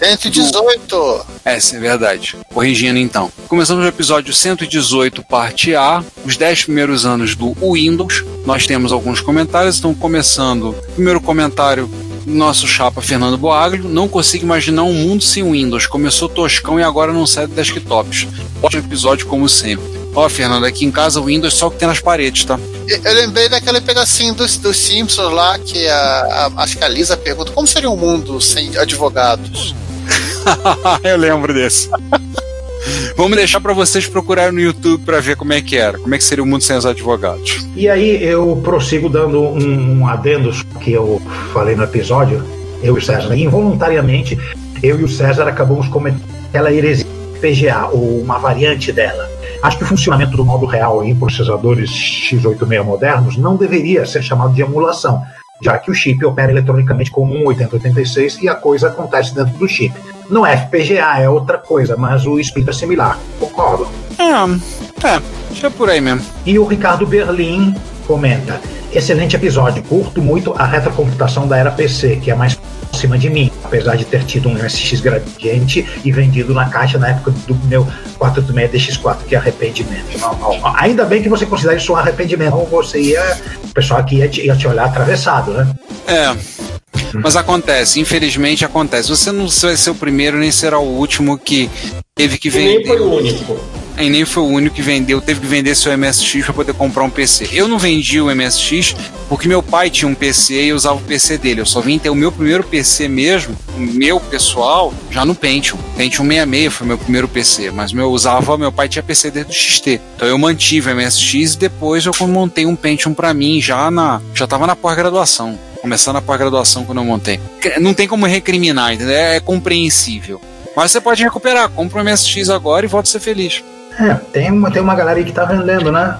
118! É, sim, é verdade. Corrigindo então. Começamos no episódio 118, parte A, os 10 primeiros anos do Windows. Nós temos alguns comentários, então começando. Primeiro comentário nosso chapa Fernando Boaglio, não consigo imaginar um mundo sem Windows. Começou toscão e agora não sai de desktops. Ótimo episódio, como sempre. Ó, Fernando, aqui em casa o Windows só o que tem nas paredes, tá? Eu eu lembrei daquele pedacinho dos, dos Simpsons lá, que a, a, acho que a Lisa pergunta como seria um mundo sem advogados? eu lembro desse. Vamos deixar para vocês procurarem no YouTube para ver como é que era, como é que seria o mundo sem os advogados. E aí eu prossigo dando um, um adendo que eu falei no episódio, eu e o César. Involuntariamente, eu e o César acabamos cometendo aquela heresia PGA, ou uma variante dela. Acho que o funcionamento do modo real em processadores x86 modernos não deveria ser chamado de emulação, já que o chip opera eletronicamente como um 8086 e a coisa acontece dentro do chip. Não é FPGA, é outra coisa, mas o espírito é similar. Concordo. É, é, deixa por aí mesmo. E o Ricardo Berlim comenta: excelente episódio, curto muito a retrocomputação da era PC, que é mais próxima de mim, apesar de ter tido um SX Gradiente e vendido na caixa na época do meu 486 DX4, que é arrependimento. Não, não. Ainda bem que você considera isso um arrependimento, ou você ia, o pessoal aqui ia te, ia te olhar atravessado, né? É. Mas acontece, infelizmente acontece. Você não vai ser o primeiro, nem será o último que teve que E vender. nem foi o único. E nem foi o único que vendeu, teve que vender seu MSX para poder comprar um PC. Eu não vendi o MSX porque meu pai tinha um PC e eu usava o PC dele. Eu só vim ter o meu primeiro PC mesmo, o meu pessoal, já no Pentium. Pentium 66 foi meu primeiro PC, mas meu usava, meu pai tinha PC desde o XT. Então eu mantive o MSX e depois eu montei um Pentium para mim já na, já tava na pós-graduação. Começando a pós-graduação quando eu montei. Não tem como recriminar, entendeu? É compreensível. Mas você pode recuperar, compra um MSX agora e volta a ser feliz. É, tem uma, tem uma galera aí que tá vendendo, né?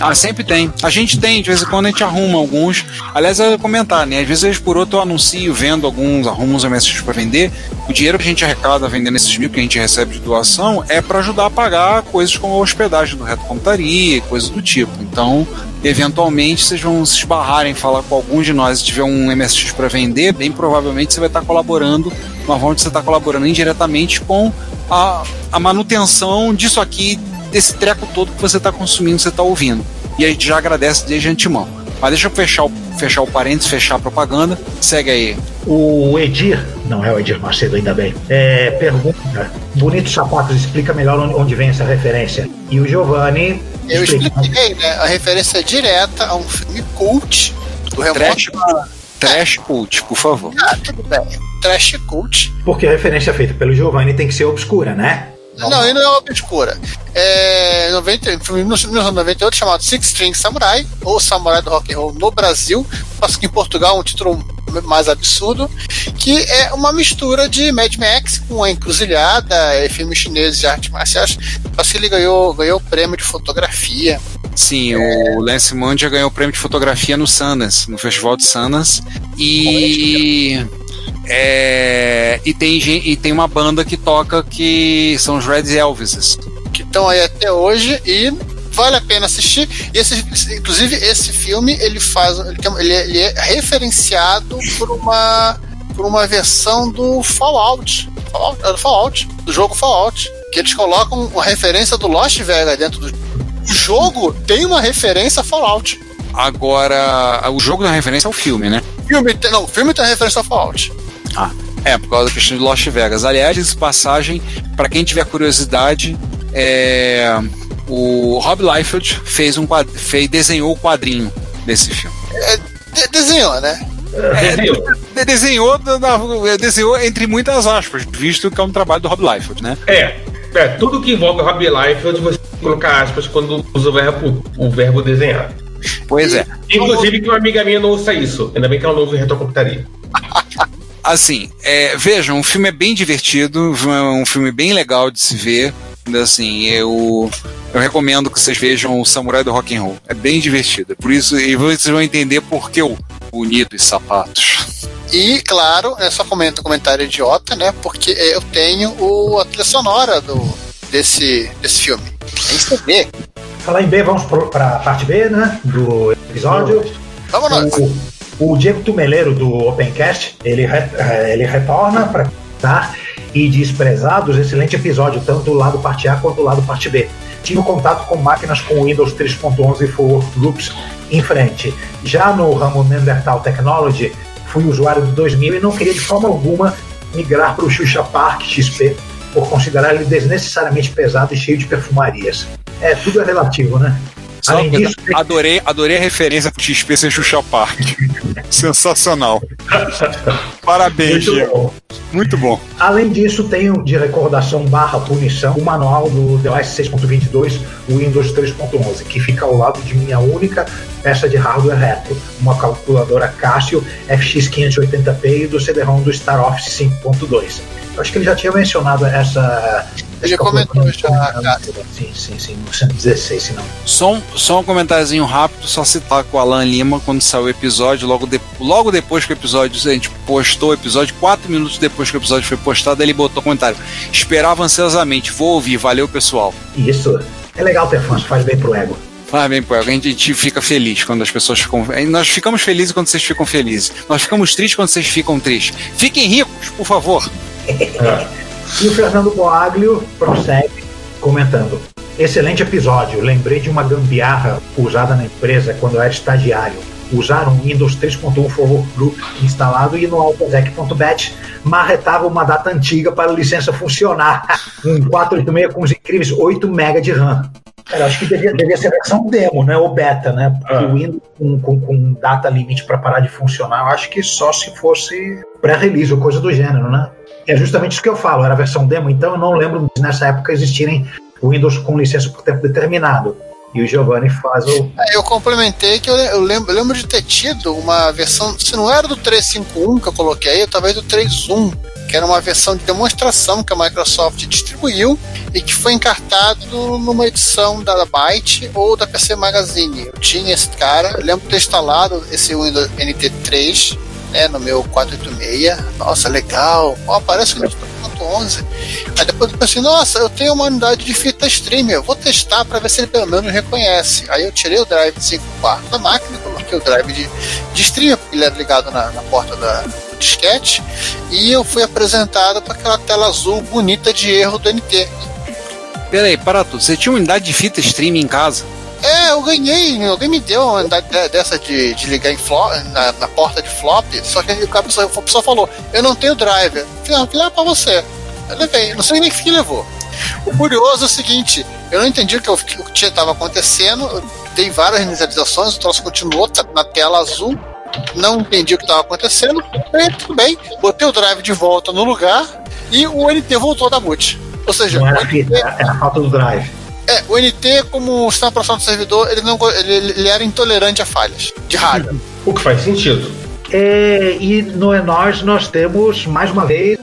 Ah, sempre tem. A gente tem, de vez em quando a gente arruma alguns. Aliás, eu ia comentar, né? Às vezes por outro eu anuncio, vendo alguns, arrumo uns MSX para vender. O dinheiro que a gente arrecada vendendo esses mil que a gente recebe de doação é para ajudar a pagar coisas como a hospedagem do Reto Computaria, coisas do tipo. Então, eventualmente vocês vão se esbarrar em falar com algum de nós e tiver um MSX para vender, bem provavelmente você vai estar colaborando, uma de você estar colaborando indiretamente com a, a manutenção disso aqui, desse treco todo que você está consumindo, você está ouvindo. E a gente já agradece desde antemão. Mas deixa eu fechar o, fechar o parênteses, fechar a propaganda. Segue aí. O Edir, não é o Edir Macedo, ainda bem, é, pergunta: Bonitos Sapatos explica melhor onde, vem essa referência. E o Giovanni. Eu explica. expliquei, né? A referência é direta a um filme cult do Trash, remoto. trash cult, por favor. Ah, tudo bem. Trash cult. Porque a referência feita pelo Giovanni tem que ser obscura, né? Não, ele não é obscura. É 90, foi em 1998 chamado Six String Samurai, ou Samurai do Rock and Roll no Brasil. Acho que em Portugal é um título mais absurdo, que é uma mistura de Mad Max com a encruzilhada, e filmes chineses de artes marciais. Acho que ele ganhou, ganhou o prêmio de fotografia. Sim, o Lance Mandia ganhou o prêmio de fotografia no Sundance, no Festival de Sundance. E. É, e, tem, e tem uma banda que toca que são os Red Elvises. que estão aí até hoje e vale a pena assistir. E esse, inclusive, esse filme ele faz. Ele, tem- ele é, ele é referenciado por uma, por uma versão do Fallout. Fallout, é do Fallout, do jogo Fallout. Que eles colocam uma referência do Lost Vegas dentro do o jogo tem uma referência a Fallout. Agora, o jogo da referência é o filme, né? O filme tem, não, o filme tem referência a Fallout. Ah, é, por causa da questão de Lost Vegas. Aliás, passagem, para quem tiver curiosidade, é, o Rob Liefeld fez um quad- fez, desenhou o quadrinho desse filme. É, de- desenhou, né? De- desenhou, da- da- desenhou entre muitas aspas, visto que é um trabalho do Rob Liefeld, né? É, é, tudo que envolve o Robbie Liefeld, você colocar aspas quando usa o verbo, o verbo desenhar. Pois é. Inclusive que uma amiga minha não ouça isso. Ainda bem que ela não ouve retrocomputaria. Assim, é, vejam, o filme é bem divertido, é um filme bem legal de se ver. Assim, eu, eu recomendo que vocês vejam o Samurai do Rock and Roll. É bem divertido. Por isso, e vocês vão entender por que o bonitos sapatos. E, claro, é só comenta, comentário idiota, né? Porque eu tenho o, a trilha sonora do, desse, desse filme. Em CD. Falar em B, vamos para a parte B, né? Do episódio. Vamos lá. O, o Diego Tumeleiro do Opencast, ele, re- eh, ele retorna para dar e desprezar dos excelente episódio, tanto do lado parte A quanto do lado parte B. Tive contato com máquinas com Windows 3.11 e for Loops em frente. Já no ramo Neanderthal Technology, fui usuário do 2000 e não queria de forma alguma migrar para o Xuxa Park XP por considerar ele desnecessariamente pesado e cheio de perfumarias. É, tudo é relativo, né? Só Além disso, adorei, adorei a referência pro XP sem Xuxa Park. Sensacional. Parabéns, Muito Diego. Muito bom. Além disso, tenho de recordação barra punição o manual do Device 6.22 Windows 3.11, que fica ao lado de minha única peça de hardware retro, uma calculadora Casio FX580p e do CD-ROM do Star Office 5.2. Eu acho que ele já tinha mencionado essa. Ele comentou já, calculadora. Sim, sim, sim, no 116, se não. Só um, só um comentáriozinho rápido, só citar com o Alan Lima quando saiu o episódio, logo, de, logo depois que o episódio, a gente postou o episódio, quatro minutos depois que o episódio foi postado, ele botou comentário. Esperava ansiosamente, vou ouvir, valeu pessoal. Isso. É legal ter fãs, faz bem pro ego. Faz bem, a gente, a gente fica feliz quando as pessoas ficam. Nós ficamos felizes quando vocês ficam felizes. Nós ficamos tristes quando vocês ficam tristes. Fiquem ricos, por favor. E o Fernando Boaglio prossegue comentando. Excelente episódio. Lembrei de uma gambiarra usada na empresa quando eu era estagiário. Usar um Windows 3.1 Forward Group instalado e no Autodeck.bat marretava uma data antiga para a licença funcionar. Um 486 com os incríveis 8 MB de RAM. Cara, acho que devia, devia ser a versão demo, né? Ou beta, né? Porque o Windows com, com, com data limite para parar de funcionar, eu acho que só se fosse pré-release ou coisa do gênero, né? É justamente isso que eu falo, era a versão demo, então eu não lembro nessa época existirem Windows com licença por tempo determinado. E o Giovanni faz o. É, Eu complementei que eu, eu lembro, eu lembro de ter tido uma versão, se não era do 351 que eu coloquei aí, talvez do 31, que era uma versão de demonstração que a Microsoft distribuiu e que foi encartado numa edição da Byte ou da PC Magazine. Eu tinha esse cara, lembro de ter instalado esse Windows NT3 né, no meu 486. Nossa, legal. Ó, aparece o Windows 3.11. Aí depois eu pensei, nossa, eu tenho uma unidade de fita streamer, eu vou testar para ver se ele pelo menos reconhece. Aí eu tirei o drive de 5 quartos da máquina, coloquei o drive de, de streamer, porque ele era ligado na, na porta da, disquete, e eu fui apresentado para aquela tela azul bonita de erro do NT. Peraí, para tudo. Você tinha uma unidade de fita streaming em casa? É, eu ganhei, alguém me deu uma dessa de, de ligar flop, na, na porta de flop, só que a pessoa, a pessoa falou, eu não tenho driver. Falei, ah, vou levar pra você. Eu levei, não sei nem que levou. O curioso é o seguinte, eu não entendi o que, eu- o que estava acontecendo, eu dei várias inicializações, o troço continuou na tela azul, não entendi o que estava acontecendo, e tudo bem, botei o drive de volta no lugar e o NT voltou da boot. Ou seja, Não era era era a falta do drive. É, o NT, como sistema profissional do servidor, ele, não, ele, ele era intolerante a falhas de hardware. O que faz sentido. É, e no É Nós nós temos, mais uma vez.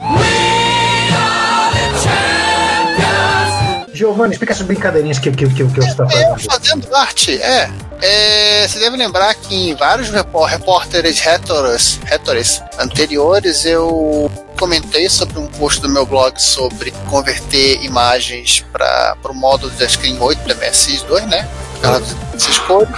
Giovanni, explica essas brincadeirinhas que, que, que, que você está É, fazendo. fazendo arte, é. É, você deve lembrar que em vários repó- repórteres retores anteriores eu comentei sobre um post do meu blog sobre converter imagens para o modo da Screen 8 da MSX2, né? Aquela 16 cores.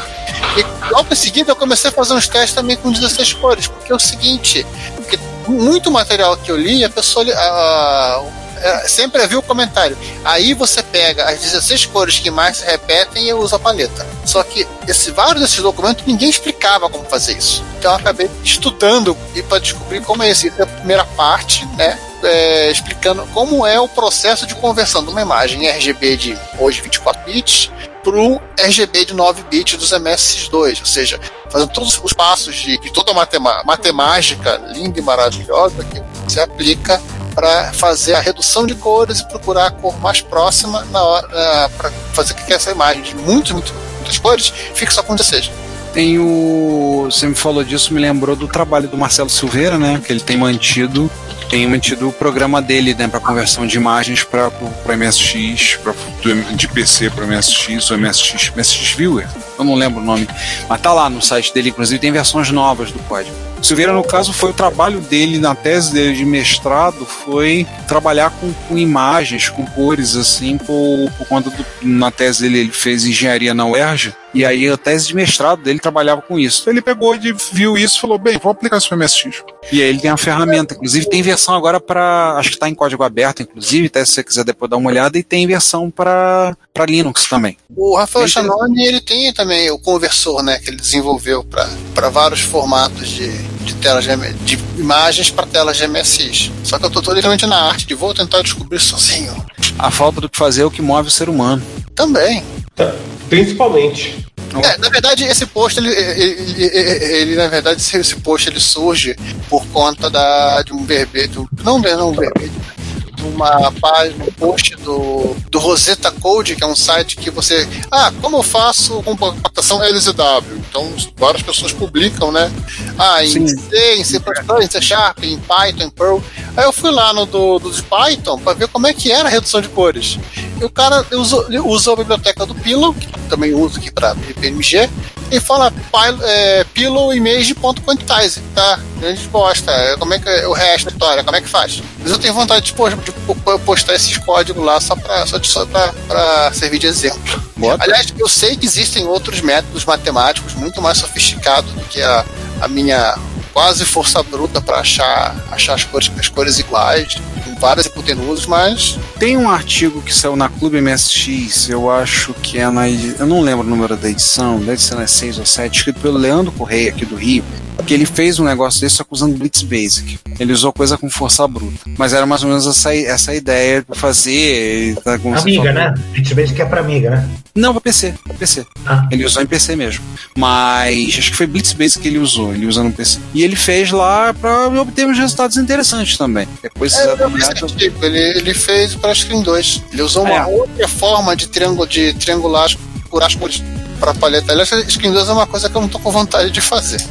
E logo em seguida eu comecei a fazer uns testes também com 16 cores, porque é o seguinte, porque muito material que eu li, a pessoa a- é, sempre havia o comentário. Aí você pega as 16 cores que mais se repetem e usa a paleta. Só que esse, vários desses documentos ninguém explicava como fazer isso. Então eu acabei estudando e para descobrir como é. Isso é a primeira parte, né? é, explicando como é o processo de conversão de uma imagem RGB de hoje 24 bits para o RGB de 9 bits dos MSX2, ou seja, fazendo todos os passos de, de toda a matemática linda e maravilhosa que você aplica para fazer a redução de cores e procurar a cor mais próxima na hora para fazer que essa imagem de muitas, muitas, muitas cores fique só com 16. Tem o. Você me falou disso, me lembrou do trabalho do Marcelo Silveira, né? Que ele tem mantido. Tem mantido o programa dele, né? Para conversão de imagens para MSX, pra, de PC para MSX ou MSX, MSX Viewer. Eu não lembro o nome. Mas tá lá no site dele, inclusive tem versões novas do código. Silveira, no caso, foi o trabalho dele na tese dele de mestrado, foi trabalhar com, com imagens, com cores, assim, por, por conta do. Na tese dele, ele fez engenharia na UERJ, e aí a tese de mestrado dele trabalhava com isso. Ele pegou e viu isso e falou: bem, vou aplicar isso para MSX. E aí ele tem a ferramenta, inclusive tem versão agora para. Acho que está em código aberto, inclusive, até se você quiser depois dar uma olhada, e tem versão para Linux também. O Rafael Bem Chanoni, ele tem também o conversor, né, que ele desenvolveu para vários formatos de, de telas de, de imagens para telas de MSX. Só que eu tô, tô literalmente na arte de vou tentar descobrir sozinho. A falta do que fazer é o que move o ser humano. Também. Tá. Principalmente. É, na verdade, esse post, ele, ele, ele- ele, na verdade, esse, post ele surge por conta da, de um verbete, não, não um verbete, uma página, um post do, do Rosetta Code, que é um site que você. Ah, como eu faço compactação LZW? Então, várias pessoas publicam, né? Ah, em Sim. C, em C++, em C Sharp, em Python, em Perl. Aí eu fui lá no do, do de Python para ver como é que era a redução de cores. E o cara usou, usou a biblioteca do Pillow, que também uso aqui para PNG, e fala é, Pillow Image.quantize, tá? Grande bosta. É, Como é que é o resto da história? Como é que faz? Mas eu tenho vontade de, de po- postar esses códigos lá só para só, de- só pra, pra servir de exemplo. Bota. Aliás, eu sei que existem outros métodos matemáticos muito mais sofisticados do que a, a minha quase força bruta para achar, achar as cores, as cores iguais, várias hipotenuses, mas Tem um artigo que saiu na Clube MSX, eu acho que é na. Eu não lembro o número da edição, deve ser na 6 ou 7, escrito pelo Leandro Correia, aqui do Rio, que ele fez um negócio desse só que usando Blitz Basic. Ele usou coisa com força bruta. Mas era mais ou menos essa, essa ideia de fazer. Tá, Amiga, falou. né? Blitz Basic é pra amiga, né? Não, pra PC, pra PC. Ah. Ele usou em PC mesmo. Mas acho que foi Blitz Basic que ele usou, ele usa no PC. E ele fez lá pra obter uns resultados interessantes também. Depois se É, dar eu olhada. artigo, ele, ele fez para Screen 2. Ele usou uma É. outra forma de, triângulo, de triangular, as- curar as cores para paleta. Aliás, Screen 2 é uma coisa que eu não tô com vontade de fazer.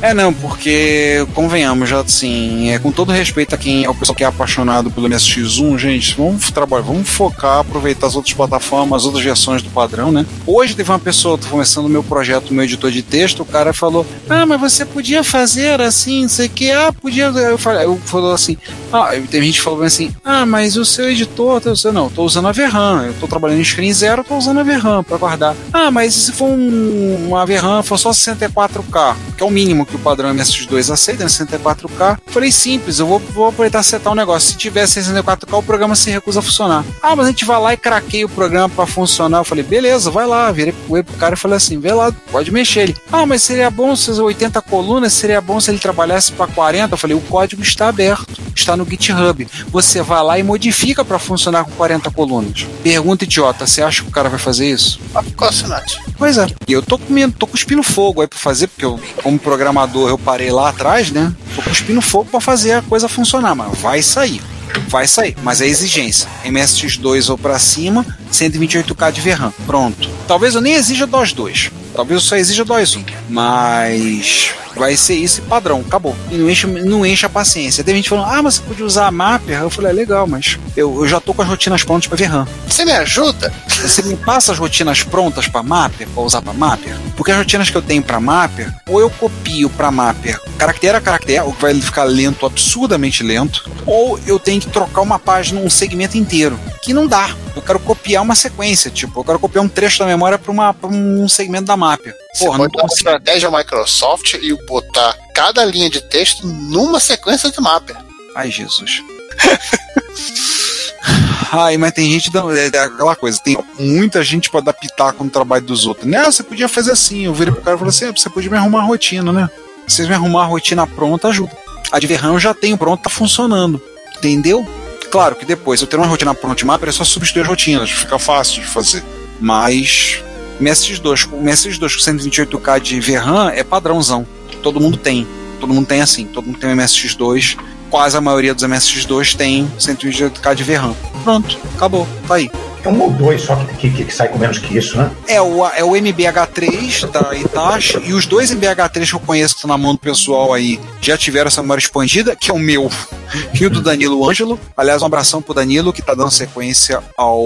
É, não, porque, convenhamos, já assim, é, com todo respeito a quem é o pessoal que é apaixonado pelo MSX1, gente, vamos trabalhar, vamos focar, aproveitar as outras plataformas, as outras versões do padrão, né? Hoje teve uma pessoa, tô começando o meu projeto, meu editor de texto, o cara falou, ah, mas você podia fazer assim, sei que, ah, podia. Eu falei, eu falou assim, ah, tem gente que falou assim, ah, mas o seu editor, eu sei, não, tô usando a VRAM, eu tô trabalhando em screen zero, tô usando a VRAM pra guardar. Ah, mas se for um, uma VRAM, for só 64K, que é o mínimo que o padrão MSX2 aceita, né, 64K. Falei, simples, eu vou, vou aproveitar setar um negócio. Se tiver 64K, o programa se recusa a funcionar. Ah, mas a gente vai lá e craqueia o programa pra funcionar. Eu falei, beleza, vai lá. Virei pro pro cara e falei assim, vê lá, pode mexer ele. Ah, mas seria bom se as 80 colunas, seria bom se ele trabalhasse pra 40. Eu falei, o código está aberto, está no GitHub. Você vai lá e modifica pra funcionar com 40 colunas. Pergunta idiota, você acha que o cara vai fazer isso? Ficou assinante. Pois é. E eu tô comendo, tô cuspindo fogo aí pra fazer, porque eu, como programador, eu parei lá atrás, né? Tô cuspindo fogo pra fazer a coisa funcionar, mas vai sair. Vai sair, mas é exigência. MSX2 ou pra cima, 128K de VRAM. Pronto. Talvez eu nem exija DOS 2. Talvez só exija DOS 1. Mas Vai ser esse padrão, acabou. E não enche, não enche a paciência. Tem gente falando, ah, mas você podia usar a Mapper. Eu falei, é legal, mas eu, eu já tô com as rotinas prontas pra ver RAM. Você me ajuda? Você me passa as rotinas prontas pra Mapper, pra usar pra Mapper? Porque as rotinas que eu tenho pra Mapper, ou eu copio pra Mapper caractere a caractere, o que vai ficar lento, absurdamente lento, ou eu tenho que trocar uma página, um segmento inteiro, que não dá. Eu quero copiar uma sequência, tipo, eu quero copiar um trecho da memória pra um segmento da Mapper. Você Porra, pode dar uma estratégia Microsoft e botar cada linha de texto numa sequência de mapper. Ai, Jesus. Ai, mas tem gente dando. É, é aquela coisa, tem muita gente pra dar pitaco no trabalho dos outros. Né, você podia fazer assim. Eu virei pro cara e falei assim: "Ah, você podia me arrumar a rotina, né? Se vocês me arrumar a rotina pronta, ajuda. A de Verram eu já tenho pronto, tá funcionando. Entendeu? Claro que depois, eu ter uma rotina pronta de mapa, é só substituir as rotinas, fica fácil de fazer. Mas. MSX2, o MSX2 com 128K de VRAM é padrãozão. Todo mundo tem. Todo mundo tem assim. Todo mundo tem um MSX2. Quase a maioria dos MSX2 tem 128K de VRAM. Pronto, acabou. Tá aí. É um ou dois só que, que, que sai com menos que isso, né? É o, é o MBH3 da Itachi e os dois MBH3 que eu conheço que estão na mão do pessoal aí já tiveram essa memória expandida, que é o meu e o do Danilo Ângelo. Aliás, um abração pro Danilo que tá dando sequência ao,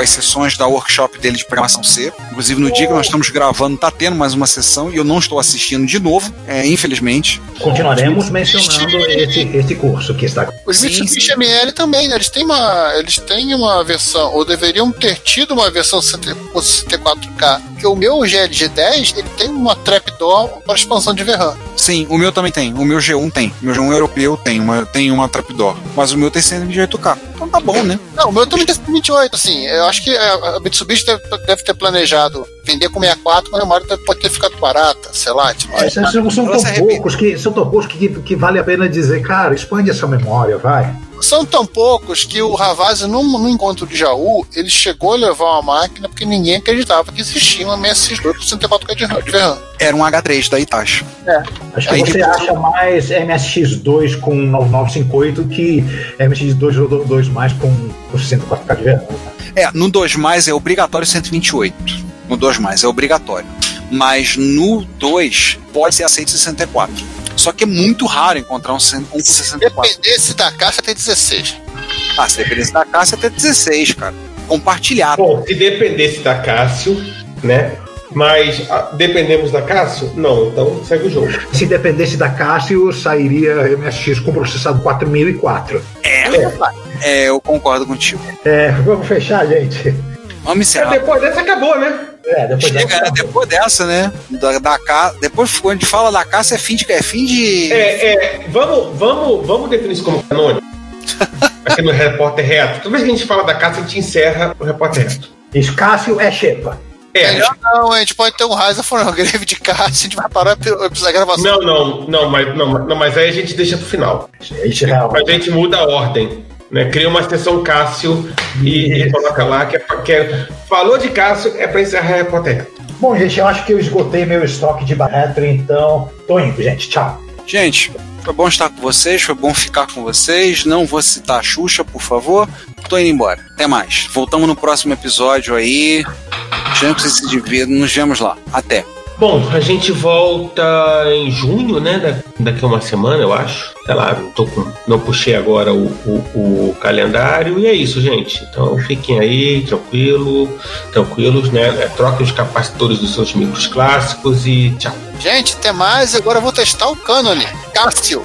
às sessões da workshop dele de programação C. Inclusive, no dia que nós estamos gravando, tá tendo mais uma sessão e eu não estou assistindo de novo, é, infelizmente. Continuaremos mencionando esse, esse curso que está. Os sim. ML também, né? Eles têm uma, eles têm uma versão, ou deveriam ter tido uma versão 64K. Porque o meu GLG10, ele tem uma trapdoor para expansão de VRAM. Sim, o meu também tem. O meu G1 tem. O meu G1 europeu tem uma, tem uma trapdoor. Mas o meu tem 128K. Então tá bom, né? Não, o meu também tem 28, assim. Eu acho que a a Mitsubishi deve, deve ter planejado vender com 64, mas a memória deve- pode ter ficado barata, sei lá. Tipo, É, são, são- tão poucos que são tão poucos que, que vale a pena dizer, cara, expande essa memória, vai. São tão poucos que o Ravazzi, no, no encontro de Jaú, ele chegou a levar uma máquina porque ninguém acreditava que existia uma MSX2 com 64K de RAM-. Era um H3 da Itachi. Acho que Aí você depois- acha mais MSX2 com 9958 que MSX2 ou 2 mais com, com 64K de verão. É, no 2 mais é obrigatório 128. No 2 mais é obrigatório. Mas no 2 pode ser aceito 64. Só que é muito raro encontrar um, um com Se 64. dependesse da caixa, tem 16. Ah, se dependesse da caixa, até 16, cara. Compartilhado. Bom, se dependesse da Cássio, né? Mas ah, dependemos da Cássio? Não, então segue o jogo. Se dependesse da Cássio, sairia MSX com processador 4004. É, eu concordo contigo. É, vamos fechar, gente. Vamos É, encerrar. depois dessa acabou, né? É, depois Chega, dessa- né? depois dessa, né? Da, da ca... Depois, quando a gente fala da caça, é fim de. É fim de. É, é, vamos, vamos, vamos definir isso como canônico. Aqui no Repórter Reto. Toda vez que a gente fala da caça, a gente encerra o Repórter Reto. Isso, Cássio é Xepa. É, Melhor não, a gente pode ter um Ryza for uma greve de caixa, a gente vai parar a gravação. não, não, não, mas, não, não, mas aí a gente deixa pro final. Isso é A gente muda a ordem. Né? Cria uma sessão Cássio e, e coloca lá que é, que é- Falou de Cássio, é pra encerrar Repórter Reto. Bom, gente, eu acho que eu esgotei meu estoque de retro, então tô indo, gente. Tchau. Gente, foi bom estar com vocês, foi bom ficar com vocês. Não vou citar a Xuxa, por favor. Tô indo embora. Até mais. Voltamos no próximo episódio aí. Espero que vocês se divirtam. Nos vemos lá. Até. Bom, a gente volta em junho, né? Da- Daqui a uma semana, eu acho. Sei lá, não, tô com, não puxei agora o, o- o calendário. E é isso, gente. Então fiquem aí, tranquilo, tranquilos, né? É, Troquem os capacitores dos seus micros clássicos e tchau. Gente, até mais. Agora eu vou testar o Canon. Cássio.